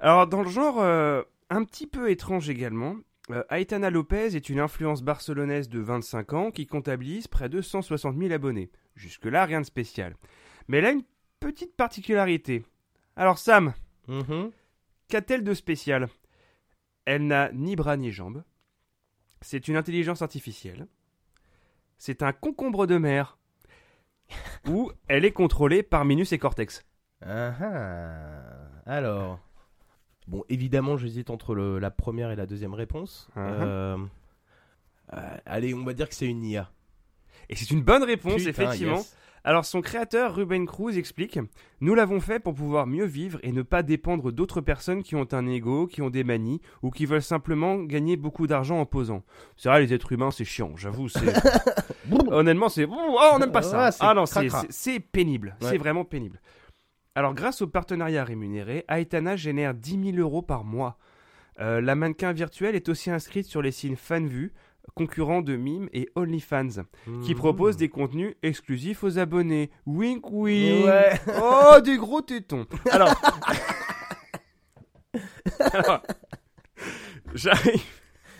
[SPEAKER 2] Alors, dans le genre euh, un petit peu étrange également, euh, Aitana Lopez est une influence barcelonaise de 25 ans qui comptabilise près de 160 000 abonnés. Jusque-là, rien de spécial. Mais elle a une petite particularité. Alors, Sam,
[SPEAKER 1] Mhm.
[SPEAKER 2] qu'a-t-elle de spécial? Elle n'a ni bras ni jambes. C'est une intelligence artificielle. C'est un concombre de mer. Ou elle est contrôlée par Minus et Cortex.
[SPEAKER 1] Ah. Alors. Bon, évidemment, j'hésite entre le- la première et la deuxième réponse. Euh, euh, allez, on va dire que c'est une IA.
[SPEAKER 2] Et c'est une bonne réponse,
[SPEAKER 1] Putain,
[SPEAKER 2] effectivement.
[SPEAKER 1] yes.
[SPEAKER 2] Alors son créateur, Ruben Cruz, explique Nous l'avons fait pour pouvoir mieux vivre et ne pas dépendre d'autres personnes qui ont un ego, qui ont des manies ou qui veulent simplement gagner beaucoup d'argent en posant. C'est vrai, les êtres humains, c'est chiant, j'avoue. c'est- Honnêtement, c'est. Oh, on n'aime pas ça. Ah non, c'est- pénible.
[SPEAKER 1] Ouais.
[SPEAKER 2] C'est vraiment pénible. Alors, grâce au partenariat rémunéré, Aitana génère 10 000 euros par mois. Euh, la mannequin virtuelle est aussi inscrite sur les signes FanVu, concurrents de Mime et OnlyFans qui
[SPEAKER 1] Mhm.
[SPEAKER 2] propose des contenus exclusifs aux abonnés. Wink wink.
[SPEAKER 1] Ouais.
[SPEAKER 2] Oh, des gros tétons. Alors. Alors, J'arrive.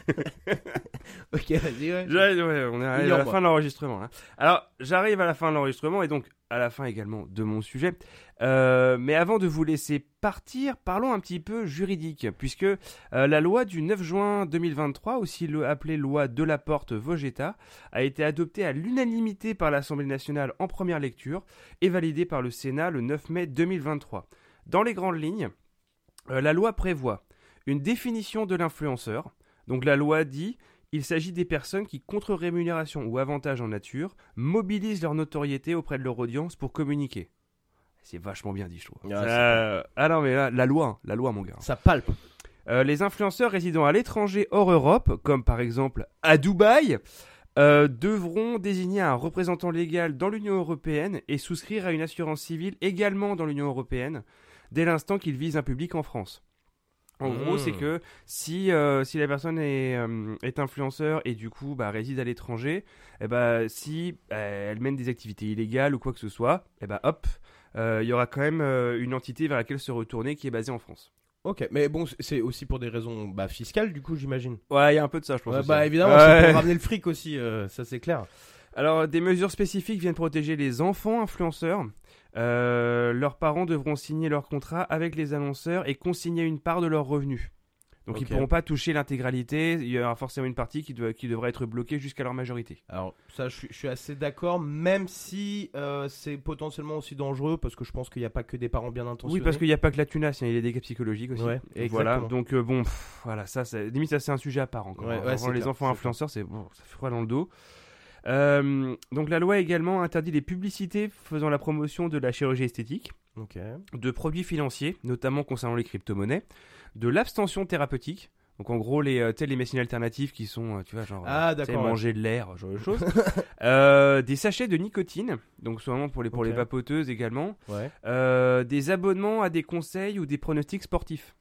[SPEAKER 1] Ok, vas-y, ouais.
[SPEAKER 2] on est arrivé à la
[SPEAKER 1] Ignore-moi.
[SPEAKER 2] fin de l'enregistrement. hein. Alors, j'arrive à la fin de l'enregistrement et donc à la fin également de mon sujet. Euh, mais avant de vous laisser partir, parlons un petit peu juridique, puisque euh, la loi du 9 juin 2023, aussi le- appelée loi de la porte Vogetta, a été adoptée à l'unanimité par l'Assemblée nationale en première lecture et validée par le Sénat le 9 mai 2023. Dans les grandes lignes, euh, la loi prévoit une définition de l'influenceur. Donc la loi dit il s'agit des personnes qui, contre rémunération ou avantage en nature, mobilisent leur notoriété auprès de leur audience pour communiquer. C'est vachement bien dit, je trouve. Euh, ah non, mais là, la loi, hein, la loi, mon gars.
[SPEAKER 1] Ça palpe.
[SPEAKER 2] Euh, les influenceurs résidant à l'étranger hors Europe, comme par exemple à Dubaï, euh, devront désigner un représentant légal dans l'Union européenne et souscrire à une assurance civile également dans l'Union européenne, dès l'instant qu'ils visent un public en France. En gros, c'est que si, euh, si la personne est, euh, est influenceur et du coup bah, réside à l'étranger, eh bah, si euh, elle mène des activités illégales ou quoi que ce soit, eh bah, hop, euh, il y aura quand même une entité vers laquelle se retourner qui est basée en France.
[SPEAKER 1] Ok, mais bon, c'est- aussi pour des raisons bah, fiscales, du coup, j'imagine.
[SPEAKER 2] Ouais, il y a un peu de ça, je pense.
[SPEAKER 1] Ouais, bah évidemment,
[SPEAKER 2] Ouais.
[SPEAKER 1] c'est pour ramener le fric aussi, ça c'est clair.
[SPEAKER 2] Alors, des mesures spécifiques viennent protéger les enfants influenceurs. Euh, leurs parents devront signer leur contrat avec les annonceurs et consigner une part de leurs revenus. Donc, ils
[SPEAKER 1] Ok.
[SPEAKER 2] pourront pas toucher l'intégralité. Il y aura forcément une partie qui, doit, qui devra être bloquée jusqu'à leur majorité.
[SPEAKER 1] Alors ça, je suis, je suis assez d'accord, même si euh, c'est potentiellement aussi dangereux, parce que je pense qu'il n'y a pas que des parents bien intentionnés.
[SPEAKER 2] Oui, parce qu'il n'y a pas que la tunasse, il y a des dégâts psychologiques aussi.
[SPEAKER 1] Ouais,
[SPEAKER 2] voilà. Donc, euh, bon, pff, voilà, ça, c'est- limite, ça, c'est un sujet à part encore.
[SPEAKER 1] Ouais,
[SPEAKER 2] hein.
[SPEAKER 1] ouais,
[SPEAKER 2] les
[SPEAKER 1] clair,
[SPEAKER 2] enfants influenceurs, c'est bon, ça fait froid dans le dos. Euh, donc, la loi également interdit les publicités faisant la promotion de la chirurgie esthétique. De produits financiers, notamment concernant les crypto-monnaies, de l'abstention thérapeutique. Donc en gros les euh, les médecines alternatives qui sont euh, tu vois genre
[SPEAKER 1] Ah, ouais.
[SPEAKER 2] manger de l'air genre de choses. Euh, des sachets de nicotine donc souvent pour les pour les vapoteuses également.
[SPEAKER 1] Ouais.
[SPEAKER 2] Euh, des abonnements à des conseils ou des pronostics sportifs.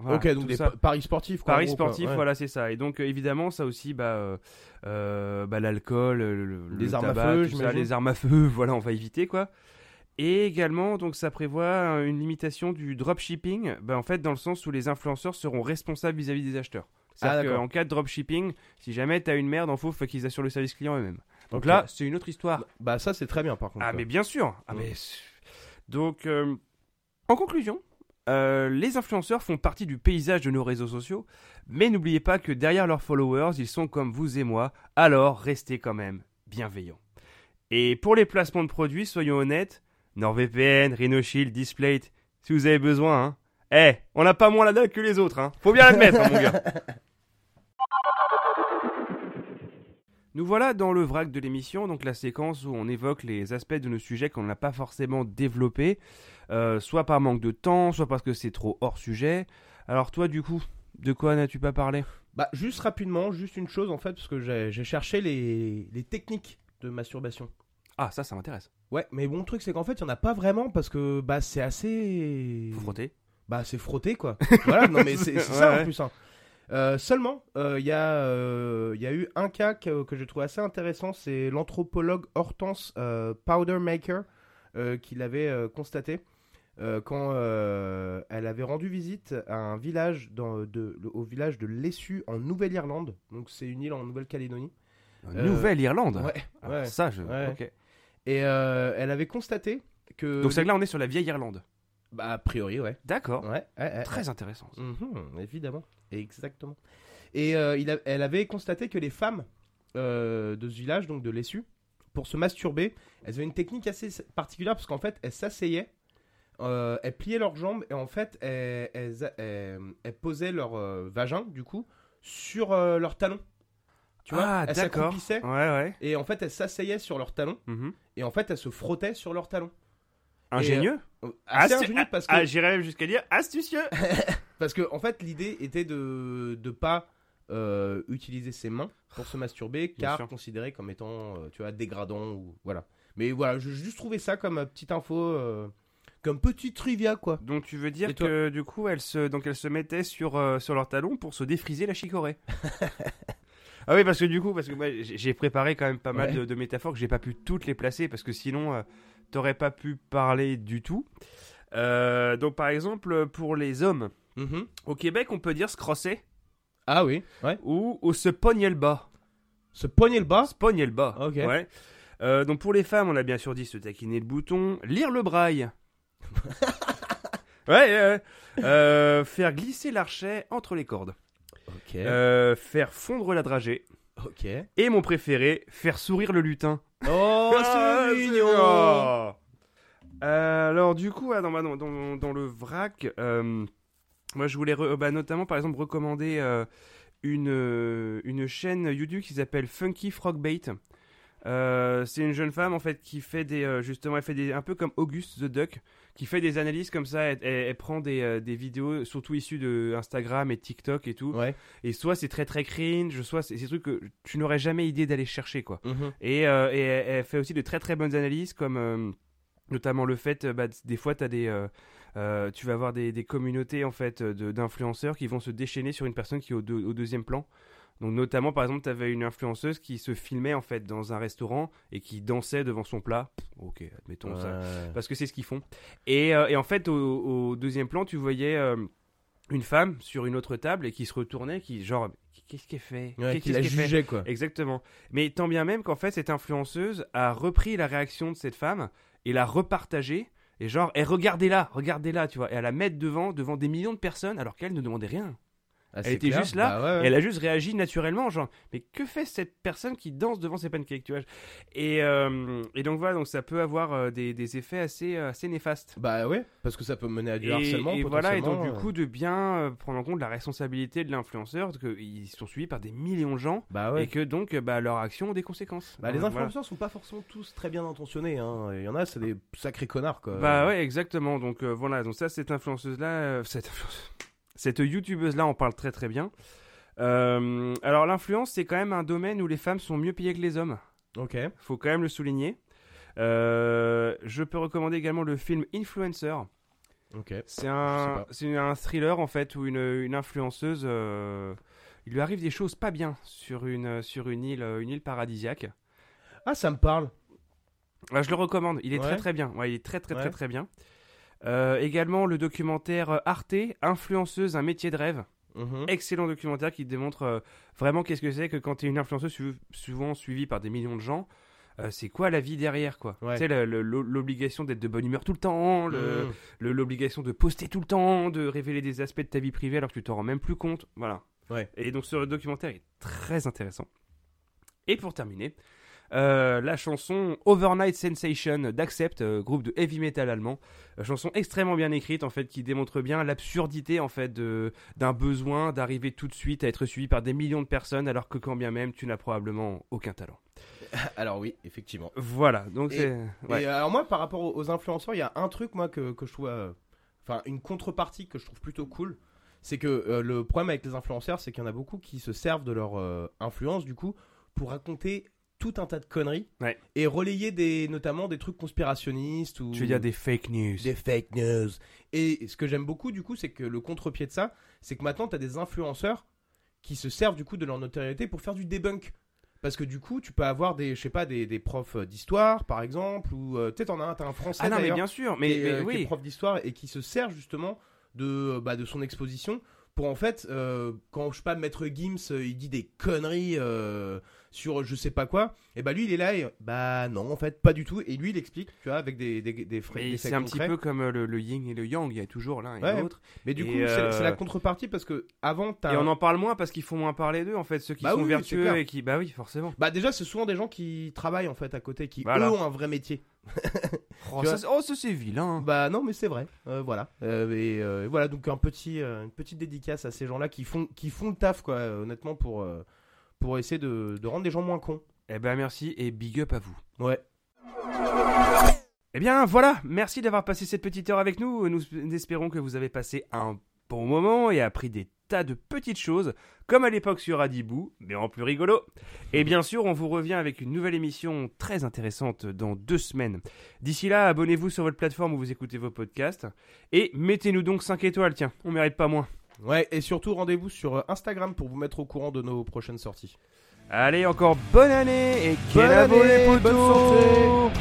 [SPEAKER 2] Voilà,
[SPEAKER 1] ok, donc des
[SPEAKER 2] ça.
[SPEAKER 1] paris sportifs. Quoi, en
[SPEAKER 2] Paris
[SPEAKER 1] gros, quoi.
[SPEAKER 2] sportif,
[SPEAKER 1] Ouais.
[SPEAKER 2] voilà, c'est ça. Et donc, euh, évidemment, ça aussi, bah, euh, bah, l'alcool, le, le-
[SPEAKER 1] Les
[SPEAKER 2] le
[SPEAKER 1] armes à feu,
[SPEAKER 2] tout ça,
[SPEAKER 1] j'imagine.
[SPEAKER 2] les armes à feu, voilà, on va éviter, quoi. Et également, donc, ça prévoit une limitation du dropshipping, bah, en fait, dans le sens où les influenceurs seront responsables vis-à-vis des acheteurs.
[SPEAKER 1] Ah,
[SPEAKER 2] C'est-à-dire
[SPEAKER 1] d'accord.
[SPEAKER 2] qu'en cas de dropshipping, si jamais t'as une merde, en faut, faut qu'ils assurent le service client eux-mêmes. Donc là, c'est une autre histoire.
[SPEAKER 1] Bah ça c'est très bien par contre.
[SPEAKER 2] Ah, mais bien sûr. Ah,
[SPEAKER 1] Mm.
[SPEAKER 2] mais... Donc, euh, en conclusion, euh, les influenceurs font partie du paysage de nos réseaux sociaux, mais n'oubliez pas que derrière leurs followers, ils sont comme vous et moi, alors restez quand même bienveillants. Et pour les placements de produits, soyons honnêtes, NordVPN, RhinoShield, Displate, si vous avez besoin, hein. Eh, on n'a pas moins la dalle que les autres, hein. Faut bien l'admettre, hein, mon gars. Nous voilà dans le vrac de l'émission, donc la séquence où on évoque les aspects de nos sujets qu'on n'a pas forcément développés, euh, soit par manque de temps, soit parce que c'est trop hors sujet. Alors toi, du coup, de quoi n'as-tu pas parlé?
[SPEAKER 1] Bah juste rapidement, juste une chose en fait, parce que j'ai cherché les, les techniques de masturbation.
[SPEAKER 2] Ah, ça, ça m'intéresse.
[SPEAKER 1] Ouais, mais bon le truc c'est qu'en fait il y en a pas vraiment parce que bah c'est assez.
[SPEAKER 2] Faut frotter.
[SPEAKER 1] Bah c'est frotté quoi. voilà, non mais c'est ça
[SPEAKER 2] ouais.
[SPEAKER 1] en plus. hein. Euh, seulement, euh, il y, a, euh, il y a eu un cas que, que j'ai trouvé assez intéressant, c'est l'anthropologue Hortense euh, Powdermaker euh, qui l'avait euh, constaté euh, quand euh, elle avait rendu visite à un village, dans, de, le- au village de Lessu en Nouvelle-Irlande. Donc c'est une île en Nouvelle-Calédonie. Euh,
[SPEAKER 2] Nouvelle-Irlande?
[SPEAKER 1] Ouais,
[SPEAKER 2] Ah,
[SPEAKER 1] ouais.
[SPEAKER 2] Ça, je.
[SPEAKER 1] Ouais. Et euh, elle avait constaté que.
[SPEAKER 2] Donc c'est que là, on est sur la vieille Irlande.
[SPEAKER 1] Bah a priori ouais.
[SPEAKER 2] D'accord.
[SPEAKER 1] Ouais, ouais, ouais,
[SPEAKER 2] Très intéressant.
[SPEAKER 1] Mhm, évidemment, exactement. Et euh, il a- elle avait constaté que les femmes euh, de ce village, donc de Lessu, pour se masturber, elles avaient une technique assez s- particulière parce qu'en fait, elles s'asseyaient, euh, elles pliaient leurs jambes et en fait, elles, elles a- elles- elles posaient leur euh, vagin, du coup, sur euh, leurs talons. Tu vois,
[SPEAKER 2] ah,
[SPEAKER 1] elles
[SPEAKER 2] d'accord.
[SPEAKER 1] s'accroupissaient
[SPEAKER 2] Ouais, ouais.
[SPEAKER 1] et en fait, elles s'asseyaient sur leurs talons
[SPEAKER 2] Mhm.
[SPEAKER 1] et en fait, elles se frottaient sur leurs talons.
[SPEAKER 2] Ingénieux
[SPEAKER 1] Euh, Assez
[SPEAKER 2] Astu-
[SPEAKER 1] ingénieux parce que
[SPEAKER 2] j'irais même jusqu'à dire astucieux.
[SPEAKER 1] Parce que en fait, l'idée était de de pas euh, utiliser ses mains pour se masturber,
[SPEAKER 2] Bien
[SPEAKER 1] car
[SPEAKER 2] sûr.
[SPEAKER 1] considéré comme étant, euh, tu vois, dégradant ou voilà. Mais voilà, je juste trouvé ça comme euh, petite info, euh, comme petite trivia quoi.
[SPEAKER 2] Donc tu veux dire que du coup elles se donc elles se mettaient sur euh, sur leurs talons pour se défriser la chicorée. ah oui parce que du coup parce que moi j'ai préparé quand même pas mal de, de métaphores que j'ai pas pu toutes les placer parce que sinon euh, t'aurais pas pu parler du tout. Euh, donc par exemple pour les hommes
[SPEAKER 1] Mhm.
[SPEAKER 2] au Québec on peut dire se crosser
[SPEAKER 1] Ah oui, ouais.
[SPEAKER 2] ou, ou se pogner le bas.
[SPEAKER 1] Se poigner le bas?
[SPEAKER 2] Se pogner le bas.
[SPEAKER 1] Ok.
[SPEAKER 2] Ouais. Euh, donc pour les femmes, on a bien sûr dit se taquiner le bouton, lire le braille. ouais, ouais, ouais. Euh, faire glisser l'archet entre les cordes.
[SPEAKER 1] Ok.
[SPEAKER 2] Euh, faire fondre la dragée.
[SPEAKER 1] Ok.
[SPEAKER 2] Et mon préféré, faire sourire le lutin.
[SPEAKER 1] Oh,
[SPEAKER 2] Euh, alors du coup, ah, dans, dans, dans, dans le vrac, euh, moi je voulais re- bah, notamment par exemple recommander euh, une, une chaîne YouTube qui s'appelle Funky Frog Bait. Euh, c'est une jeune femme en fait qui fait des euh, justement elle fait des un peu comme Auguste the Duck qui fait des analyses comme ça elle, elle- elle prend des, euh, des vidéos surtout issues de Instagram et TikTok et tout
[SPEAKER 1] Ouais.
[SPEAKER 2] et soit c'est très très cringe soit c'est des trucs que tu n'aurais jamais idée d'aller chercher quoi
[SPEAKER 1] Mhm.
[SPEAKER 2] et, euh, et elle, elle fait aussi de très très bonnes analyses, comme notamment le fait, bah, des fois, tu as des, euh, tu vas avoir des, des communautés en fait d'influenceurs qui vont se déchaîner sur une personne qui est au, deux- au deuxième plan. Donc notamment par exemple, tu avais une influenceuse qui se filmait en fait dans un restaurant et qui dansait devant son plat. Ok, admettons ça parce que c'est ce qu'ils font. Et, euh, et en fait, au, au deuxième plan, tu voyais euh, une femme sur une autre table et qui se retournait, qui genre, qu'est-ce qu'elle fait?
[SPEAKER 1] Ouais,
[SPEAKER 2] Qu'est-ce
[SPEAKER 1] qui la
[SPEAKER 2] qu'elle
[SPEAKER 1] jugeait, quoi.
[SPEAKER 2] Exactement. Mais tant bien même qu'en fait, cette influenceuse a repris la réaction de cette femme et l'a repartagée. Et genre, et regardez-la, regardez-la, tu vois. Et elle la mettre devant, devant des millions de personnes alors qu'elle ne demandait rien.
[SPEAKER 1] Ah,
[SPEAKER 2] Elle était
[SPEAKER 1] clair.
[SPEAKER 2] juste là,
[SPEAKER 1] Bah ouais, ouais.
[SPEAKER 2] Et elle a juste réagi naturellement, genre, mais que fait cette personne qui danse devant ses pancakes, tu vois? Et, euh, et donc voilà, donc ça peut avoir euh, des, des effets assez, euh, assez néfastes.
[SPEAKER 1] Bah ouais, parce que ça peut mener à du
[SPEAKER 2] Et,
[SPEAKER 1] harcèlement.
[SPEAKER 2] et voilà, et donc du coup, de bien prendre en compte la responsabilité de l'influenceur, parce qu'ils sont suivis par des millions de gens,
[SPEAKER 1] Bah ouais.
[SPEAKER 2] et que donc bah, leurs actions ont des conséquences.
[SPEAKER 1] Bah, les
[SPEAKER 2] Voilà.
[SPEAKER 1] influenceurs sont pas forcément tous très bien intentionnés. Hein. Il y en a, c'est des sacrés connards, quoi.
[SPEAKER 2] Bah ouais, exactement. Donc euh, voilà, donc ça, cette influenceuse-là, euh, cette, influenceuse- cette youtubeuse-là en parle très très bien. Euh, alors l'influence, c'est quand même un domaine où les femmes sont mieux payées que les hommes.
[SPEAKER 1] Ok.
[SPEAKER 2] faut quand même le souligner. Euh, je peux recommander également le film Influencer.
[SPEAKER 1] Ok.
[SPEAKER 2] C'est un, c'est un thriller en fait où une, une influenceuse, euh, il lui arrive des choses pas bien sur une, sur une île, une île paradisiaque.
[SPEAKER 1] Ah, ça me parle.
[SPEAKER 2] Ah, je le recommande, il est
[SPEAKER 1] Ouais.
[SPEAKER 2] très très bien. Ouais, il est très très
[SPEAKER 1] Ouais.
[SPEAKER 2] très très bien. Euh, également le documentaire euh, Arte, influenceuse, un métier de rêve.
[SPEAKER 1] Mhm.
[SPEAKER 2] Excellent documentaire qui démontre euh, vraiment qu'est-ce que c'est que quand tu es une influenceuse souvent suivie par des millions de gens, c'est quoi la vie derrière quoi?
[SPEAKER 1] Ouais.
[SPEAKER 2] Tu sais, l'obligation d'être de bonne humeur tout le temps,
[SPEAKER 1] Mhm.
[SPEAKER 2] l'obligation de poster tout le temps, de révéler des aspects de ta vie privée alors que tu t'en rends même plus compte. Voilà.
[SPEAKER 1] Ouais.
[SPEAKER 2] Et donc ce documentaire est très intéressant. Et pour terminer, euh, la chanson Overnight Sensation d'Accept, euh, groupe de heavy metal allemand. Euh, chanson extrêmement bien écrite en fait, qui démontre bien l'absurdité en fait d'un besoin d'arriver tout de suite à être suivi par des millions de personnes alors que quand bien même tu n'as probablement aucun talent.
[SPEAKER 1] Alors oui, effectivement.
[SPEAKER 2] Voilà, donc
[SPEAKER 1] Et-
[SPEAKER 2] c'est... ouais.
[SPEAKER 1] Et alors moi, par rapport aux, influenceurs, il y a un truc moi que, que je trouve, enfin une contrepartie que je trouve plutôt cool, c'est que euh, le problème avec les influenceurs, c'est qu'il y en a beaucoup qui se servent de leur euh, influence du coup pour raconter tout un tas de conneries
[SPEAKER 2] Ouais.
[SPEAKER 1] et relayer des, notamment des trucs conspirationnistes ou
[SPEAKER 2] Tu veux dire des fake news.
[SPEAKER 1] des fake news. Et ce que j'aime beaucoup du coup, c'est que le contre-pied de ça, c'est que maintenant tu as des influenceurs qui se servent du coup de leur notoriété pour faire du debunk. Parce que du coup, tu peux avoir des, je sais pas, des, des profs d'histoire, par exemple, ou euh, tu sais, t'en as un, t'as un français
[SPEAKER 2] Ah non mais bien sûr, mais,
[SPEAKER 1] est,
[SPEAKER 2] mais
[SPEAKER 1] euh, qui est
[SPEAKER 2] oui.
[SPEAKER 1] prof d'histoire et qui se sert justement de, bah, de son exposition pour en fait, euh, quand je sais pas, Maître Gims, euh, il dit des conneries euh, sur je sais pas quoi, et bah lui il est là et bah non en fait pas du tout, et lui il explique, tu vois, avec des des des, frais-
[SPEAKER 2] c'est un petit peu comme euh, le, le yin et le yang, il y a toujours l'un et
[SPEAKER 1] Ouais.
[SPEAKER 2] l'autre.
[SPEAKER 1] Mais du
[SPEAKER 2] Et
[SPEAKER 1] coup, c'est c'est la
[SPEAKER 2] euh,
[SPEAKER 1] contrepartie parce que avant, t'as.
[SPEAKER 2] Et on en parle moins parce qu'il faut moins parler d'eux en fait, ceux qui
[SPEAKER 1] Bah
[SPEAKER 2] sont
[SPEAKER 1] oui,
[SPEAKER 2] vertueux et qui... Bah oui, forcément.
[SPEAKER 1] Bah déjà, c'est souvent des gens qui travaillent en fait à côté, qui
[SPEAKER 2] Voilà.
[SPEAKER 1] eux ont un vrai métier.
[SPEAKER 2] Oh, ça, oh, ça, c'est vilain.
[SPEAKER 1] Bah non, mais c'est vrai. Euh, voilà. Euh, et euh, voilà, donc un petit, une petite dédicace à ces gens-là qui font, qui font le taf, quoi, honnêtement, pour, pour essayer de, de rendre des gens moins cons.
[SPEAKER 2] Eh ben merci et big up à vous.
[SPEAKER 1] Ouais.
[SPEAKER 2] Eh bien voilà, merci d'avoir passé cette petite heure avec nous. Nous espérons que vous avez passé un bon moment et appris des tas de petites choses, comme à l'époque sur Adibou, mais en plus rigolo. Et bien sûr, on vous revient avec une nouvelle émission très intéressante dans deux semaines. D'ici là, abonnez-vous sur votre plateforme où vous écoutez vos podcasts et mettez-nous donc 5 étoiles, tiens, on mérite pas moins.
[SPEAKER 1] Ouais, et surtout, rendez-vous sur euh, Instagram pour vous mettre au courant de nos prochaines sorties.
[SPEAKER 2] Allez, encore bonne année et
[SPEAKER 1] Bonne année, bonne santé